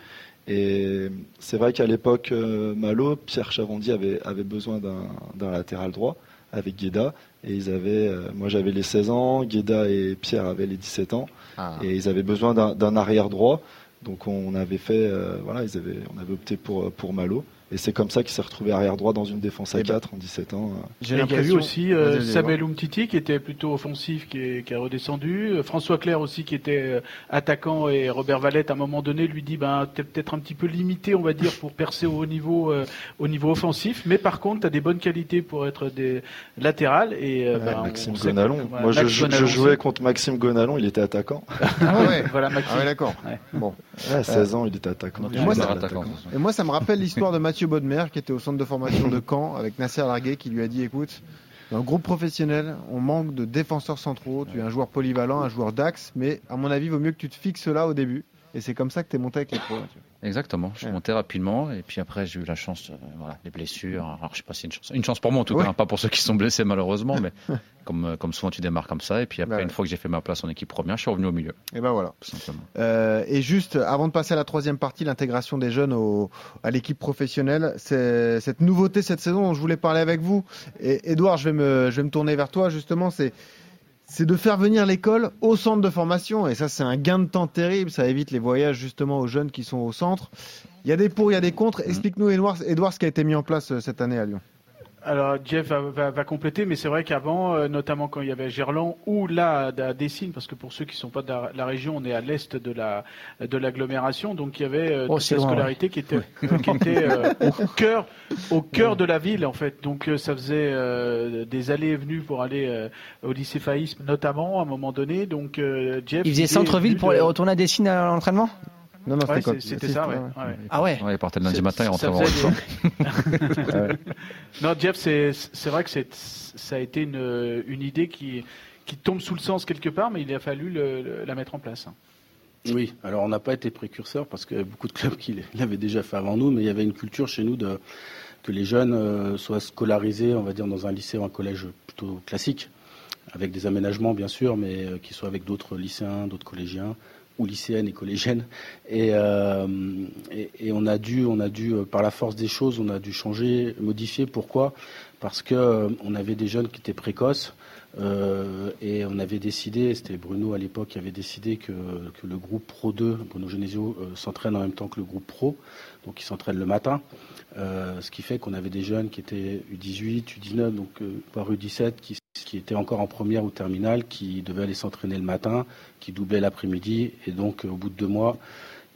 Et c'est vrai qu'à l'époque, euh, Malo, Pierre Chavandy avait, avait besoin d'un latéral droit avec Guéda. Et ils avaient, euh, moi j'avais les 16 ans, Guéda et Pierre avaient les 17 ans. Ah. Et ils avaient besoin d'un d'un arrière droit. Donc on avait fait, euh, voilà, ils avaient, on avait opté pour, pour Malo. Et c'est comme ça qu'il s'est retrouvé arrière droit dans une défense à Eh ben, 4 en 17 ans. euh. J'ai Et il y a eu l'impression- aussi euh, Samuel Umtiti qui était plutôt offensif, qui, est, qui a redescendu. François Claire aussi qui était euh, attaquant et Robert Valette à un moment donné lui dit ben t'es peut-être un petit peu limité on va dire pour percer au haut niveau euh, au niveau offensif, mais par contre t'as des bonnes qualités pour être des latérales et euh, Ouais, ben, on- Maxime on Gonalon. voilà, Moi, je, Max je- je Gonalon jouais aussi. contre Maxime Gonalon, il était attaquant. Ah ouais, Voilà Maxime. Ah ouais, d'accord. Ouais. Bon. Ouais, 16 ans, il était attaquant. Moi, ça- attaquant. Et moi, ça me rappelle l'histoire de Mathieu Bodmer qui était au centre de formation de Caen avec Nasser Larguet qui lui a dit écoute, dans le groupe professionnel, on manque de défenseurs centraux. Tu es un joueur polyvalent, un joueur d'axe, mais à mon avis, vaut mieux que tu te fixes là au début. Et c'est comme ça que tu es monté avec les pros. Mathieu. Exactement. Je suis monté rapidement et puis après j'ai eu la chance, euh, voilà, les blessures. Alors je sais pas si c'est une chance, une chance pour moi en tout cas, hein, pas pour ceux qui sont blessés malheureusement, mais comme euh, comme souvent tu démarres comme ça et puis après Bah une ouais. fois que j'ai fait ma place en équipe première, je suis revenu au milieu. Et ben voilà. Tout simplement. Euh, et juste avant de passer à la troisième partie, l'intégration des jeunes au, à l'équipe professionnelle, c'est cette nouveauté cette saison dont je voulais parler avec vous. Et Edouard, je vais me, je vais me tourner vers toi justement. C'est c'est de faire venir l'école au centre de formation. Et ça, c'est un gain de temps terrible. Ça évite les voyages justement aux jeunes qui sont au centre. Il y a des pour, il y a des contre. Explique-nous, Edouard, Edouard, ce qui a été mis en place euh, cette année à Lyon. Alors Jeff va, va- va compléter, mais c'est vrai qu'avant, euh, notamment quand il y avait Gerland ou là à Dessines, parce que pour ceux qui ne sont pas de la, la région, on est à l'est de la de l'agglomération, donc il y avait euh, Oh, toute la qui était, euh, qui était euh, au cœur au cœur de la ville en fait. Donc euh, ça faisait euh, des allées et venues pour aller au lycée Faïsme notamment à un moment donné. Donc Jeff Il faisait centre-ville pour de- retourner à Dessines à l'entraînement? Non, non, Ouais, c'était c'est- c'était ça, ouais. ouais. Ah ouais Ouais, il partait le lundi matin et rentrait vendredi. non, Jeff, c'est c'est vrai que ça a été une, une idée qui qui tombe sous le sens quelque part, mais il a fallu le- le- la mettre en place. Oui, alors on n'a pas été précurseur parce qu'il y avait beaucoup de clubs qui l'avaient déjà fait avant nous, mais il y avait une culture chez nous de que les jeunes euh, soient scolarisés, on va dire, dans un lycée ou un collège plutôt classique, avec des aménagements bien sûr, mais euh, qui soient avec d'autres lycéens, d'autres collégiens ou lycéennes et collégiennes. Et, euh, et, et on a dû, on a dû, euh, par la force des choses, on a dû changer, modifier. Pourquoi? Parce que euh, on avait des jeunes qui étaient précoces. et on avait décidé, c'était Bruno à l'époque qui avait décidé que, que le groupe Pro 2, Bruno Genesio, s'entraîne en même temps que le groupe Pro, donc ils s'entraînent le matin. Ce qui fait qu'on avait des jeunes qui étaient U18, U19, donc voire U17, qui, qui étaient encore en première ou terminale, qui devaient aller s'entraîner le matin, qui doublaient l'après-midi, et donc euh, au bout de deux mois,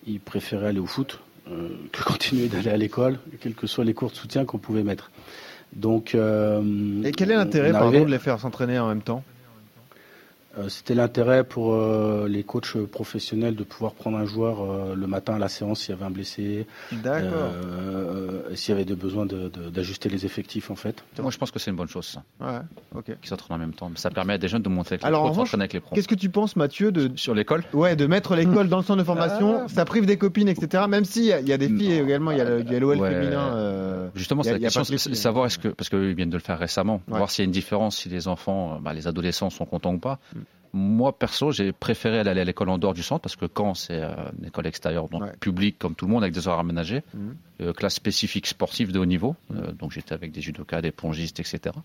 ils préféraient aller au foot euh, que continuer d'aller à l'école, quels que soient les cours de soutien qu'on pouvait mettre. Donc, euh, Et quel est l'intérêt, arrivait- de les faire s'entraîner en même temps? C'était l'intérêt pour euh, les coachs professionnels de pouvoir prendre un joueur euh, le matin à la séance s'il y avait un blessé, euh, s'il y avait des besoins de- de- d'ajuster les effectifs en fait. Moi, je pense que c'est une bonne chose, ça. Ouais, ok. S'entraînent en même temps. Ça permet à des jeunes de monter avec les Alors, pros, revanche, avec les pros. Qu'est-ce que tu penses, Mathieu, de Sur l'école ouais, de mettre l'école dans le centre de formation Ça prive des copines, etc. Même s'il y, y a des filles également, il y a l'OL Ouais. féminin. euh, Justement, c'est la question, c'est savoir hein. est-ce que, parce qu'ils viennent de le faire récemment, Ouais. voir s'il y a une différence, si les enfants, euh, bah, les adolescents sont contents ou pas. Mm. Moi, perso, j'ai préféré aller à l'école en dehors du centre parce que quand c'est euh, une école extérieure, donc publique comme tout le monde, avec des horaires aménagés, Mm. euh, classe spécifique sportive de haut niveau, euh, donc j'étais avec des judokas, des pongistes, etc.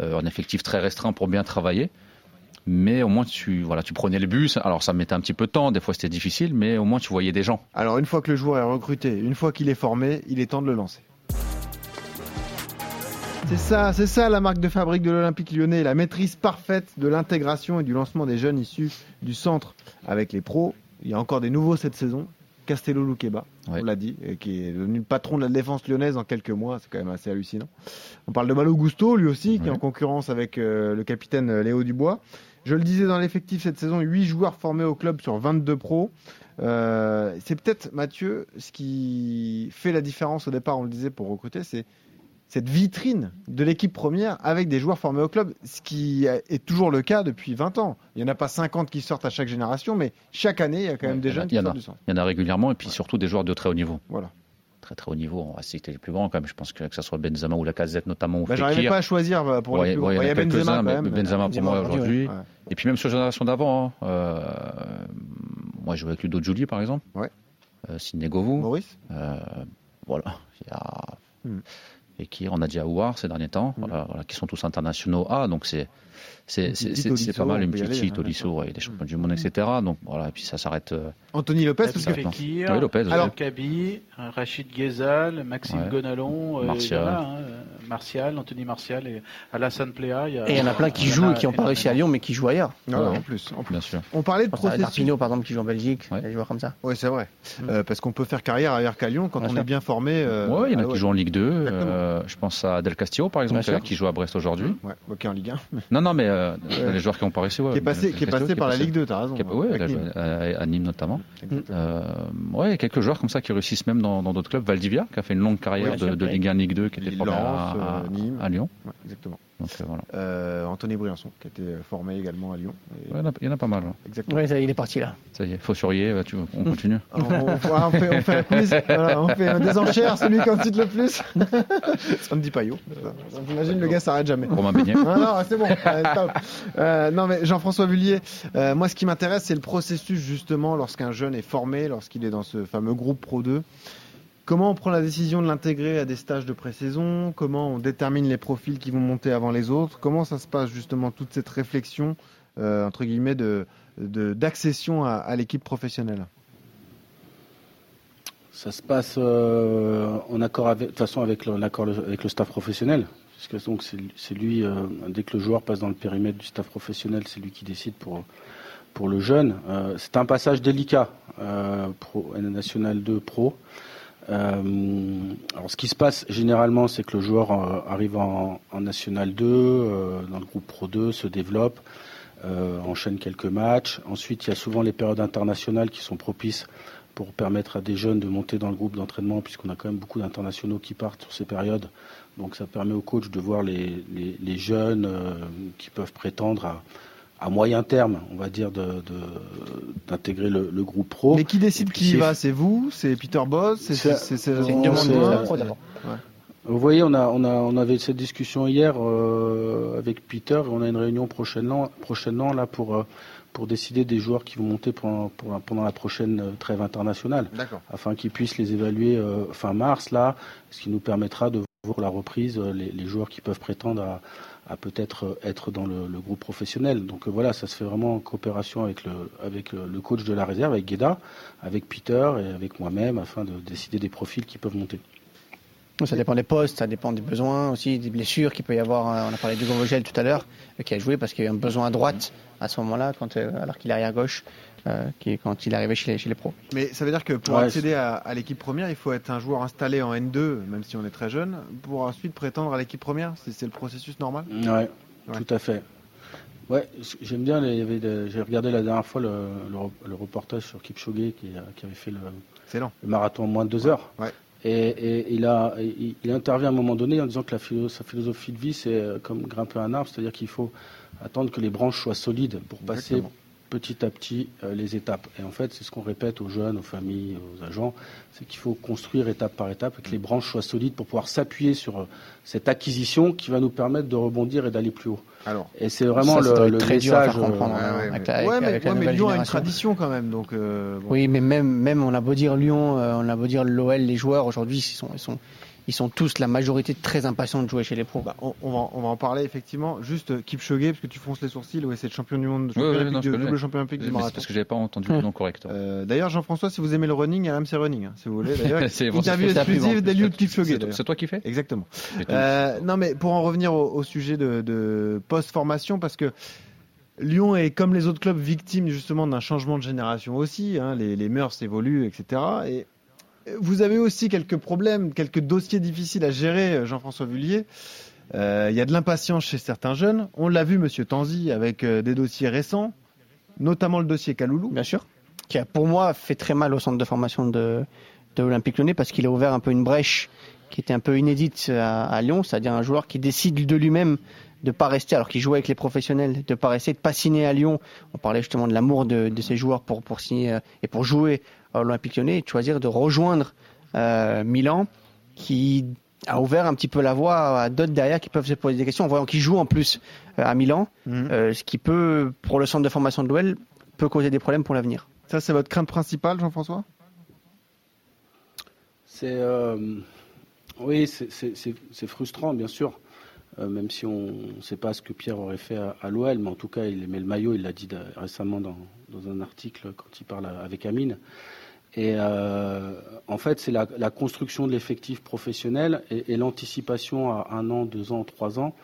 Un effectif très restreint pour bien travailler. Mais au moins, tu, voilà, tu prenais le bus. Alors, ça mettait un petit peu de temps. Des fois, c'était difficile, mais au moins, tu voyais des gens. Alors, une fois que le joueur est recruté, une fois qu'il est formé, il est temps de le lancer. C'est ça, c'est ça la marque de fabrique de l'Olympique lyonnais, la maîtrise parfaite de l'intégration et du lancement des jeunes issus du centre avec les pros. Il y a encore des nouveaux cette saison. Castello Luqueba, on l'a dit, et qui est devenu le patron de la défense lyonnaise en quelques mois, c'est quand même assez hallucinant. On parle de Malo Gusto, lui aussi, qui est en concurrence avec euh, le capitaine euh, Léo Dubois. Je le disais dans l'effectif cette saison, 8 joueurs formés au club sur 22 pros. Euh, c'est peut-être, Mathieu, ce qui fait la différence au départ, on le disait, pour recruter, c'est cette vitrine de l'équipe première avec des joueurs formés au club, ce qui est toujours le cas depuis 20 ans. Il n'y en a pas 50 qui sortent à chaque génération, mais chaque année, il y a quand même des jeunes qui sortent a. du centre. Il y en a régulièrement, et puis surtout des joueurs de très haut niveau. Voilà. Très très haut niveau, on va citer les plus grands quand même. Je pense que que ce soit Benzema ou la Casette notamment. Ou Bah, J'arrivais pas à choisir bah, pour Ouais, les plus grands. ouais, Il y a Benzema quand mais même. Benzema pour moi aujourd'hui. ouais. Et puis même sur la génération d'avant, hein, euh, moi je jouais avec Ludo Giuli par exemple. Ouais. Euh, Sidney Govou. Maurice. Euh, voilà. Il y a Hmm. Et qui on a dit Aouar ces derniers temps, voilà, voilà, qui sont tous internationaux A, donc c'est c'est pas mal une petite cheat hein, Tolisso, des champions du monde, etc. Donc voilà, et puis ça s'arrête. euh, Anthony Lopez, parce que Fekir, Oui, Lopez. Alors-. Kaby, Rachid Ghezal, Maxime. Gonalon, euh, Martial. hein, euh, Martial, Anthony Martial et Alassane Pléa. Et il y en a plein qui jouent et qui n'ont pas réussi à Lyon, mais qui jouent ailleurs. En plus, en plus. Bien sûr. On parlait de processus. Darpino, par exemple, qui joue en Belgique. Des joueurs comme ça. Oui, c'est vrai. Euh, parce qu'on peut faire carrière ailleurs qu'à Lyon quand on est bien formé. Ouais, il y en a ah qui jouent en Ligue 2. euh, je pense à Del Castillo, par exemple, qui joue à Brest aujourd'hui. Ouais, ok, en Ligue 1. Non, non, mais euh, Ouais. les joueurs qui ont pas réussi, ouais. Qui est passé- qui est par la Ligue 2, t'as raison. Qui est- ouais, il a joué Nîmes. à, à Nîmes notamment. Euh, ouais, quelques joueurs comme ça qui réussissent même dans d'autres clubs. Valdivia, qui a fait une longue carrière Ouais, de. Ligue 1, Ligue 2, qui était Lens, à, à, euh, Nîmes. à Lyon. Ouais, exactement. Donc euh, voilà. Euh, Anthony Briançon, qui a été formé également à Lyon. Et- Ouais, il y en a- il y en a pas mal. là. Exactement. Ça, il est parti là. Ça y est, Faussurier, bah, tu- on continue. On, on- on fait, on fait un quiz, voilà, on fait des enchères, celui qui en cite le plus. Ça me dit pas yo. J'imagine le gars s'arrête jamais. Romain Beignet. Non, non, c'est bon. euh. Euh, non, mais Jean-François Vullier, euh, moi, ce qui m'intéresse, c'est le processus, justement, lorsqu'un jeune est formé, lorsqu'il est dans ce fameux groupe Pro 2. Comment on prend la décision de l'intégrer à des stages de pré-saison? Comment on détermine les profils qui vont monter avant les autres? Comment ça se passe, justement, toute cette réflexion, euh, entre guillemets, d'accession à, l'équipe professionnelle? Ça se passe euh, en accord avec, de façon avec le, staff professionnel. C'est lui, euh, dès que le joueur passe dans le périmètre du staff professionnel, c'est lui qui décide pour, pour le jeune. C'est un passage délicat pro, National 2 Pro. Euh, alors ce qui se passe généralement, c'est que le joueur euh, arrive en, National 2, euh, dans le groupe Pro 2, se développe, enchaîne quelques matchs. Ensuite, il y a souvent les périodes internationales qui sont propices pour permettre à des jeunes de monter dans le groupe d'entraînement, puisqu'on a quand même beaucoup d'internationaux qui partent sur ces périodes. Donc ça permet au coach de voir les, jeunes qui peuvent prétendre à, à moyen terme, on va dire, de- de- d'intégrer le, le groupe pro. Mais qui décide puis qui y va? C'est vous? C'est Peter Boss? C'est une demande de la c'est- pro d'abord. Ouais. Vous voyez, on, a, on, a, on avait cette discussion hier euh, avec Peter et on a une réunion prochainement, prochainement là pour, euh, pour décider des joueurs qui vont monter pendant, pendant, pendant la prochaine euh, trêve internationale, D'accord. afin qu'ils puissent les évaluer euh, fin mars, là, ce qui nous permettra de voir la reprise les, les joueurs qui peuvent prétendre à, à peut-être euh, être dans le, groupe professionnel. Donc euh, voilà, ça se fait vraiment en coopération avec le coach de la réserve, avec Gueda, avec Peter et avec moi-même, afin de décider des profils qui peuvent monter. Ça dépend des postes, ça dépend des besoins aussi, des blessures qu'il peut y avoir. Euh, On a parlé de Vogel tout à l'heure, euh, qui a joué parce qu'il y a eu un besoin à droite à ce moment-là, quand, euh, alors qu'il est arrière gauche, euh, qui, quand il est arrivé chez les, chez les pros. Mais ça veut dire que pour Ouais, accéder à, à l'équipe première, il faut être un joueur installé en N2, même si on est très jeune, pour ensuite prétendre à l'équipe première C'est c'est le processus normal? Ouais, Ouais. tout à fait. Ouais, j'aime bien. J'ai regardé la dernière fois le, le re- le reportage sur Kipchoge qui, qui avait fait le, marathon en moins de deux heures. Ouais. Et, il, intervient à un moment donné en disant que sa philosophie de vie, c'est euh, comme grimper un arbre, c'est-à-dire qu'il faut attendre que les branches soient solides pour passer. Petit à petit euh, les étapes. Et en fait, c'est ce qu'on répète aux jeunes, aux familles, aux agents, c'est qu'il faut construire étape par étape et que les branches soient solides pour pouvoir s'appuyer sur euh, cette acquisition qui va nous permettre de rebondir et d'aller plus haut. Alors, Et c'est vraiment Ça, ça le, le très dur à message. faire comprendre. euh, hein, ouais, avec mais- la- avec- ouais, mais, avec la ouais, mais nouvelle Lyon a une tradition quand même, donc. euh, bon. Oui, mais même, même on a beau dire Lyon, euh, on a beau dire l'OL, les joueurs aujourd'hui, ils sont, ils sont, ils sont tous la majorité très impatients de jouer chez les pros. Bah, on, on va, on va en parler effectivement. Juste euh, Kipchoge, parce que tu fronces les sourcils, ouais, c'est le champion du monde, champion oui, olympique non, je du- double champion olympique du C'est marathon. parce que j'avais pas entendu le nom correct. Euh, D'ailleurs, Jean-François, si vous aimez le running, RMC Running, hein, si vous voulez. D'ailleurs, C'est bon, interview exclusive d'Eliud Kipchoge. C'est- toi qui fais Exactement. Euh, non, mais pour en revenir au, au sujet de, de post-formation, parce que Lyon est comme les autres clubs victime justement d'un changement de génération aussi. hein, les, les mœurs évoluent, etc. Et vous avez aussi quelques problèmes, quelques dossiers difficiles à gérer, Jean-François Vullier. Euh, Il y a de l'impatience chez certains jeunes. On l'a vu, Monsieur Tanzi, avec euh, des dossiers récents, notamment le dossier Kaloulou. Bien sûr. Qui a pour moi fait très mal au centre de formation de, l'Olympique Lyonnais parce qu'il a ouvert un peu une brèche qui était un peu inédite à Lyon, c'est-à-dire un joueur qui décide de lui-même de pas rester, alors qu'il jouait avec les professionnels, de pas rester, de pas signer à Lyon. On parlait justement de l'amour de, de ces joueurs pour, pour signer euh, et pour jouer à l'Olympique Lyonnais et de choisir de rejoindre euh, Milan, qui a ouvert un petit peu la voie à d'autres derrière qui peuvent se poser des questions en voyant qu'il joue en plus euh, à Milan, Mhm. euh, ce qui peut, pour le centre de formation de l'OL, peut causer des problèmes pour l'avenir. Ça, c'est votre crainte principale, Jean-François? C'est euh, oui, c'est- frustrant, bien sûr, même si on ne sait pas ce que Pierre aurait fait à, l'OL, mais en tout cas, il aimait le maillot. Il l'a dit récemment dans, un article quand il parle avec Amine. Et euh, en fait, c'est la, construction de l'effectif professionnel et, l'anticipation à un an, deux ans, trois ans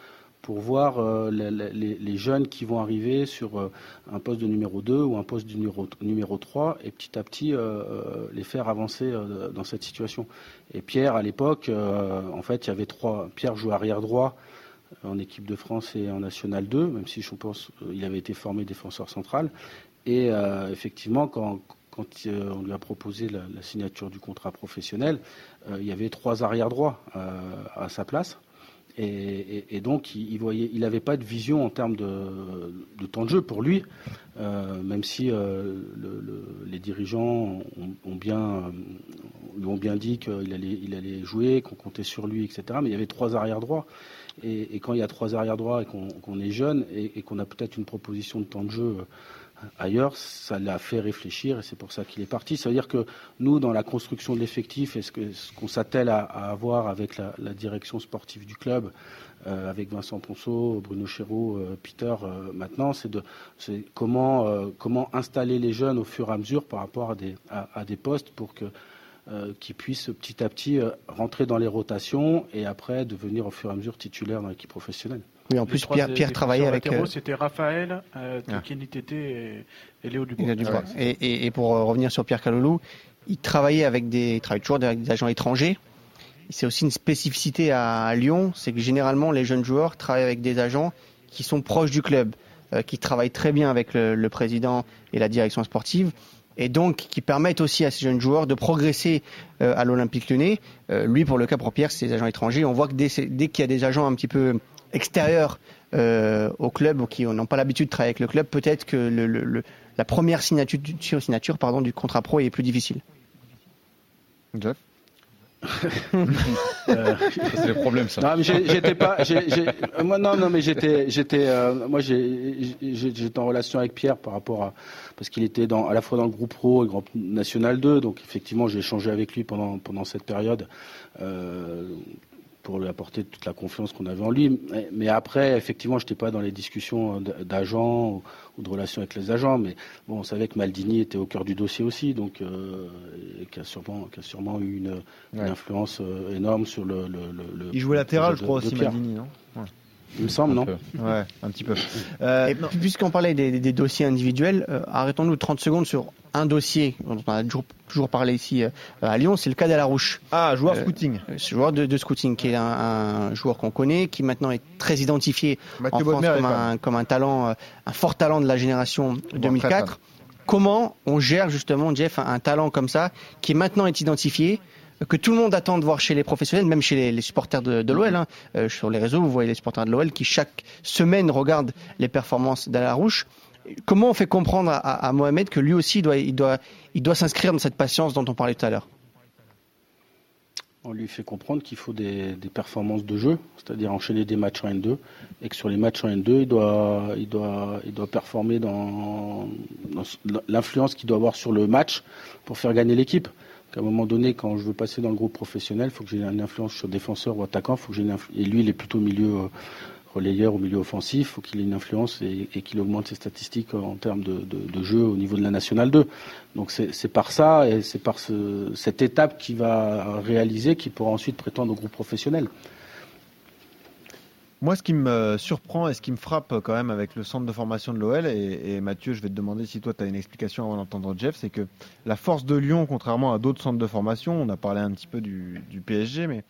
pour voir euh, les, jeunes qui vont arriver sur euh, un poste de numéro 2 ou un poste de numéro, numéro 3 et petit à petit euh, euh, les faire avancer euh, dans cette situation. Et Pierre, à l'époque, euh, en fait, il y avait trois. Pierre joue arrière droit en équipe de France et en National 2, même si je pense euh, il avait été formé défenseur central. Et euh, effectivement, quand, euh, on lui a proposé la, signature du contrat professionnel, euh, il y avait trois arrière droits euh, à sa place. Et, donc, il, il voyait, il n'avait pas de vision en termes de, temps de jeu pour lui, euh, même si euh, le, le, les dirigeants lui ont bien dit qu'il allait, il allait jouer, qu'on comptait sur lui, etc. Mais il y avait trois arrières droits. Et, quand il y a trois arrières droits et qu'on qu est jeune et, qu'on a peut-être une proposition de temps de jeu ailleurs, ça l'a fait réfléchir et c'est pour ça qu'il est parti. Ça veut dire que nous, dans la construction de l'effectif et ce qu'on s'attelle à, avoir avec la, direction sportive du club, euh, avec Vincent Ponceau, Bruno Chéreau, euh, Peter, euh, maintenant, c'est de comment, euh, comment installer les jeunes au fur et à mesure par rapport à des, à, des postes pour que euh, qui puissent petit à petit euh, rentrer dans les rotations et après devenir au fur et à mesure titulaires dans l'équipe professionnelle. Oui, en plus, Pierre, Pierre travaillait avec. Euh... C'était Raphaël, euh, ah. Tété et, et, Léo Dubois. Dubois. Et, et, pour revenir sur Pierre Caloulou, il travaillait avec des, il travaille toujours avec des agents étrangers. C'est aussi une spécificité à, à Lyon, c'est que généralement les jeunes joueurs travaillent avec des agents qui sont proches du club, euh, qui travaillent très bien avec le, le président et la direction sportive et donc qui permettent aussi à ces jeunes joueurs de progresser euh, à l'Olympique lyonnais. Euh, lui, pour le cas pour Pierre, c'est des agents étrangers. On voit que dès, dès qu'il y a des agents un petit peu extérieurs euh, au club ou qui n'ont pas l'habitude de travailler avec le club, peut-être que le, la première signature, signature pardon, du contrat pro est plus difficile. Jeff? Euh, c'est le problème ça. Non, mais j'étais pas. J ai, j ai, moi non, non, mais j'étais, j'étais, euh, moi j'étais en relation avec Pierre par rapport à parce qu'il était dans, à la fois dans le groupe pro et le groupe national 2, donc effectivement j'ai échangé avec lui pendant pendant cette période. Euh, pour lui apporter toute la confiance qu'on avait en lui. Mais après, effectivement, je n'étais pas dans les discussions d'agents ou de relations avec les agents, mais bon, on savait que Maldini était au cœur du dossier aussi, donc euh, et qui a sûrement, qui a sûrement eu une, une influence euh, énorme sur le. le, le Il jouait latéral, je crois aussi, Maldini, non? Ouais. Il me semble, non Ouais, un petit peu. Euh, Puisqu'on parlait des, des, dossiers individuels, euh, arrêtons-nous 30 secondes sur un dossier dont on a toujours, toujours parlé ici euh, à Lyon, c'est le cas d'Alarouche. Ah, joueur euh, scouting. Joueur de, de, scouting, qui est un, un joueur qu'on connaît, qui maintenant est très identifié Mathieu en France comme un, comme un, talent, un fort talent de la génération 2004. Comment on gère justement, Jeff, un, un talent comme ça, qui maintenant est identifié que tout le monde attend de voir chez les professionnels, même chez les, supporters de, de l'OL. Hein. Euh, sur les réseaux, vous voyez les supporters de l'OL qui chaque semaine regardent les performances d'Alarouche. Comment on fait comprendre à, Mohamed que lui aussi doit, il doit, il doit s'inscrire dans cette patience dont on parlait tout à l'heure? On lui fait comprendre qu'il faut des, performances de jeu, c'est-à-dire enchaîner des matchs en N2, et que sur les matchs en N2, il doit, il doit, il doit performer dans l'influence qu'il doit avoir sur le match pour faire gagner l'équipe qu'à un moment donné, quand je veux passer dans le groupe professionnel, il faut que j'ai une influence sur défenseur ou attaquant. Faut que et lui, il est plutôt milieu euh, relayeur ou milieu offensif. Il faut qu'il ait une influence et, qu'il augmente ses statistiques en termes de, jeu au niveau de la nationale 2. Donc c'est par ça et c'est par ce, cette étape qu'il va réaliser qu'il pourra ensuite prétendre au groupe professionnel. Moi, ce qui me surprend et ce qui me frappe quand même avec le centre de formation de l'OL, et, et, Mathieu, je vais te demander si toi tu as une explication avant d'entendre Jeff, c'est que la force de Lyon, contrairement à d'autres centres de formation, on a parlé un petit peu du, du PSG, mais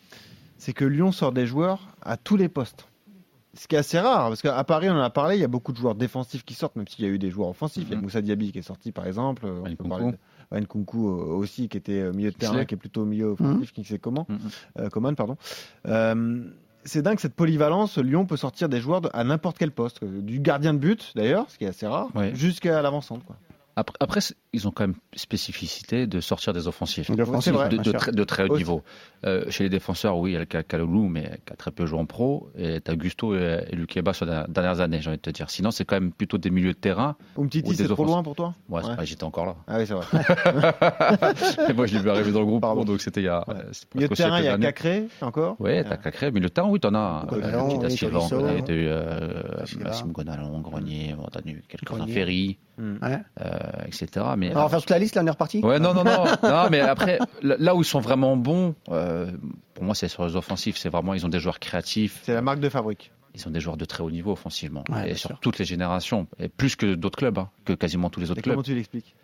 c'est que Lyon sort des joueurs à tous les postes. Ce qui est assez rare, parce qu'à Paris, on en a parlé, il y a beaucoup de joueurs défensifs qui sortent, même s'il y a eu des joueurs offensifs. Il y a Moussa Diaby qui est sorti, par exemple. On peut parler de Wayne Kunku aussi, qui était milieu de terrain, qui est plutôt milieu offensif, -hmm. qui sait comment. Mm -hmm. euh, Coman, pardon. Euh, c'est dingue cette polyvalence. Lyon peut sortir des joueurs à n'importe quel poste, du gardien de but d'ailleurs, ce qui est assez rare, ouais. jusqu'à l'avant-centre. Après, après, ils ont quand même spécificité de sortir des offensifs, de, vrai, de, de, très, de, très, haut niveau. Euh, chez les défenseurs, oui, il y a le cas Kaloulou, mais qui a très peu joué en pro, et tu as Gusto et, et Lukeba sur les dernières années, j'ai envie de te dire. Sinon, c'est quand même plutôt des milieux de terrain. Umtiti, c'est trop loin pour toi? Ouais, ouais. j'étais encore là. Ah oui, c'est vrai. moi, je l'ai vu arriver dans le groupe, Pardon. donc c'était il y a. Ouais. Milieu de terrain, il y a Cacré encore? Oui, tu as Cacré, milieu de terrain, oui, tu en as. Tita Silva, tu as eu Massimo Gonalon, Grenier, tu as eu quelques Ferry, etc. Mais, on va faire toute la liste, là, on est reparti Ouais, non, non, non. non, mais après, là où ils sont vraiment bons, euh, pour moi, c'est sur les offensifs. C'est vraiment, ils ont des joueurs créatifs. C'est la marque de fabrique. Ils ont des joueurs de très haut niveau offensivement. Ouais, et sur sûr. toutes les générations. Et plus que d'autres clubs, hein, que quasiment tous les autres et clubs. Comment tu l'expliques?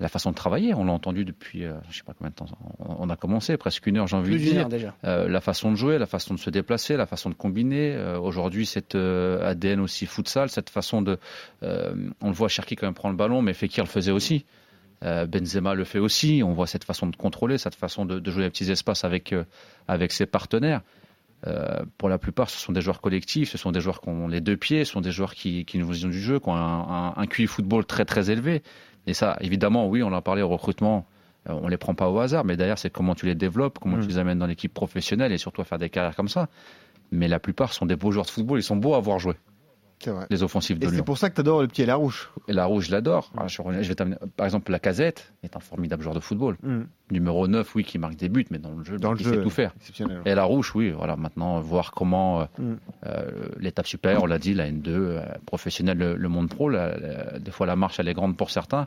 La façon de travailler, on l'a entendu depuis, euh, je sais pas combien de temps, on a commencé, presque une heure, j'ai envie de dire. Déjà. Euh, la façon de jouer, la façon de se déplacer, la façon de combiner. Euh, Aujourd'hui, cette ADN aussi futsal, cette façon de, on le voit, Cherki quand même prend le ballon, mais Fekir le faisait aussi. Benzema le fait aussi. On voit cette façon de contrôler, cette façon de, de jouer les petits espaces avec avec ses partenaires. euh, pour la plupart, ce sont des joueurs collectifs, ce sont des joueurs qui ont les deux pieds, ce sont des joueurs qui, qui nous vision du jeu, qui ont un, un, un QI football très très élevé. Et ça, évidemment, oui, on en a parlé au recrutement, euh, on les prend pas au hasard, mais derrière, c'est comment tu les développes, comment Mm. tu les amènes dans l'équipe professionnelle et surtout à faire des carrières comme ça. Mais la plupart sont des beaux joueurs de football, ils sont beaux à voir jouer. Vrai. Les offensifs de Et c'est pour ça que tu adores le petit et la rouge. Et la rouge, je l'adore. Ah, je, vais Par exemple, la casette est un formidable joueur de football. Mm. Numéro 9, oui, qui marque des buts, mais dans le jeu, Dans le il jeu, sait tout faire. Et la rouge, oui, voilà, maintenant, voir comment euh, Mm. euh, l'étape supérieure, on l'a dit, la N2, euh, professionnelle, le, le monde pro, la- la- des fois la marche, elle est grande pour certains,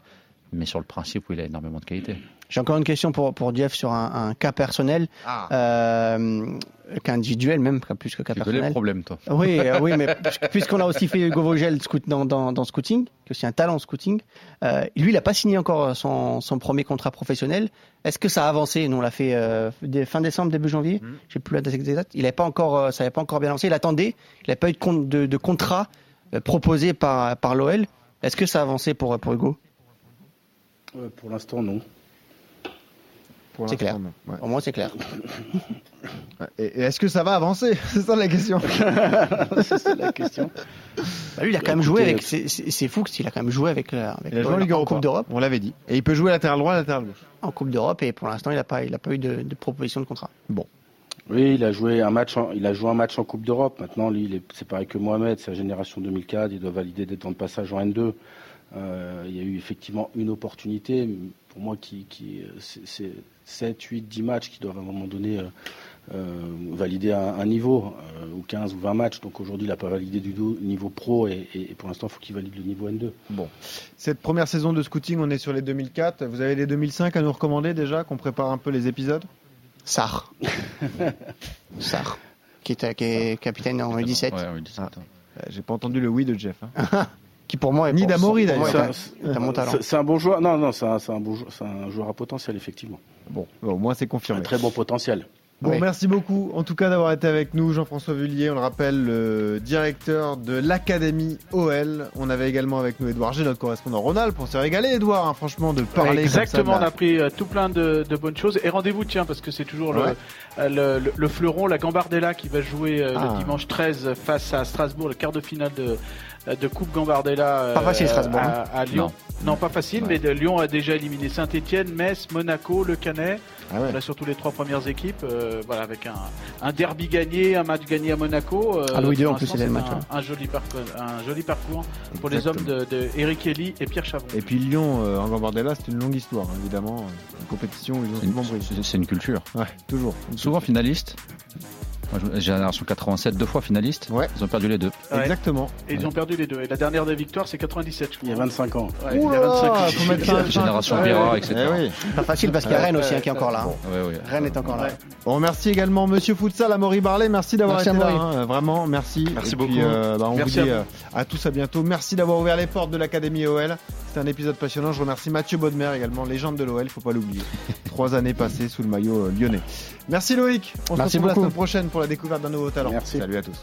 mais sur le principe, oui, il a énormément de qualité. J'ai encore une question pour, pour Jeff sur un, un cas personnel, Ah. euh, qu'individuel même, plus que cas Tu personnel. le problème, toi. Oui, euh, oui, mais puisqu'on a aussi fait Hugo Vogel dans, dans, dans scouting, qui est aussi un talent en scouting, euh, lui, il n'a pas signé encore son, son premier contrat professionnel. Est-ce que ça a avancé? Nous, on l'a fait euh, fin décembre, début janvier. Mm. J'ai plus la date exacte. Il n'avait pas encore, ça n'avait pas encore bien avancé. Il attendait. Il n'avait pas eu de, de, de contrat proposé par, par l'OL. Est-ce que ça a avancé pour, pour Hugo? Euh, Pour l'instant, non. C'est clair. Ouais. Au moins, c'est clair. Et, et est-ce que ça va avancer? C'est ça la question. c'est la question. Bah, lui, il a quand même joué avec. C'est fou qu'il a quand même joué avec, euh, avec Il a joué en. Coupe d'Europe. On l'avait dit. Et il peut jouer latéral droit, latéral gauche. En Coupe d'Europe et pour l'instant, il n'a pas, il a pas eu de, de proposition de contrat. Bon. Oui, il a joué un match. En, il a joué un match en Coupe d'Europe. Maintenant, lui, il est- c'est pareil que Mohamed, c'est la génération 2004. Il doit valider des temps de passage en N2. Euh, il y a eu effectivement une opportunité, pour moi, qui, qui euh, c'est- c'est 7, 8, 10 matchs qui doivent à un moment donné euh, euh, valider un, un niveau, euh, ou 15 ou 20 matchs. Donc aujourd'hui, il n'a pas validé du niveau pro et, et- et pour l'instant, il faut qu'il valide le niveau N2. Bon. Cette première saison de scouting, on est sur les 2004. Vous avez les 2005 à nous recommander déjà, qu'on prépare un peu les épisodes? Sarr. Sarr. Qui est, qui est capitaine en U17. Ouais, oui, 17 ans. Euh, J'ai pas entendu le oui de Jeff. hein. Qui pour moi est Ni pour- pour moi, d'ailleurs. un- un. C'est un bon joueur. Non, non, c'est un, un bon un joueur à potentiel, effectivement. Bon, au moins c'est Un confirmé. très bon potentiel. Bon, Oui. merci beaucoup en tout cas d'avoir été avec nous, Jean-François Vullier. On le rappelle, le directeur de l'Académie OL. On avait également avec nous Edouard G, notre correspondant Ronald. On s'est régalé, Edouard, hein, franchement, de parler. Exactement, comme ça on a pris euh, tout plein de, de bonnes choses. Et rendez-vous, tiens, parce que c'est toujours le- Ouais. euh, le, le- le fleuron, la Gambardella, qui va jouer euh, Ah. le dimanche 13 face à Strasbourg, le quart de finale de, de Coupe Gambardella euh, Pas facile, Strasbourg, à, à Lyon. Non. pas facile, Ouais. mais de Lyon a déjà éliminé Saint-Etienne, Metz, Monaco, Le Canet. Ah ouais. Surtout les trois premières équipes, euh, voilà, avec un, un derby gagné, un match gagné à Monaco. euh, À Louis II, en plus, l'instant, c'était le c'est match, Un, un joli parcours, un joli parcours pour les hommes de, de Eric Elly et Pierre Chavon. Et puis Lyon euh, en Gambardella, c'est une longue histoire, hein, évidemment. Une compétition où ils ont une, c'est une culture. Ouais, toujours. Souvent finaliste. Génération 87, deux fois finaliste. Ouais. Ils ont perdu les deux. Ouais. Exactement. Et ils ont perdu les deux. Et la dernière des victoires, c'est 97, je Il y a 25 ans. Ouais, il y a 25 ans. faut mettre ça- Génération Ouais, Vira, etc. Eh oui. Pas facile parce qu'il y a Rennes aussi hein, qui est encore là. hein. Ouais, ouais. Rennes est encore là. On remercie également Monsieur Futsal, Amaury Barlet. Merci d'avoir Merci, été là. Hein, Vraiment, merci. Merci Et puis, beaucoup. euh, bah, on Merci vous dit à euh, à tous à bientôt. Merci d'avoir ouvert les portes de l'Académie OL. C'était un épisode passionnant. Je remercie Mathieu Bodmer également, légende de l'OL. Faut pas l'oublier. Trois années passées sous le maillot euh, lyonnais. Merci Loïc. On Merci se retrouve beaucoup. la semaine prochaine pour la découverte d'un nouveau talent. Merci. Salut à tous.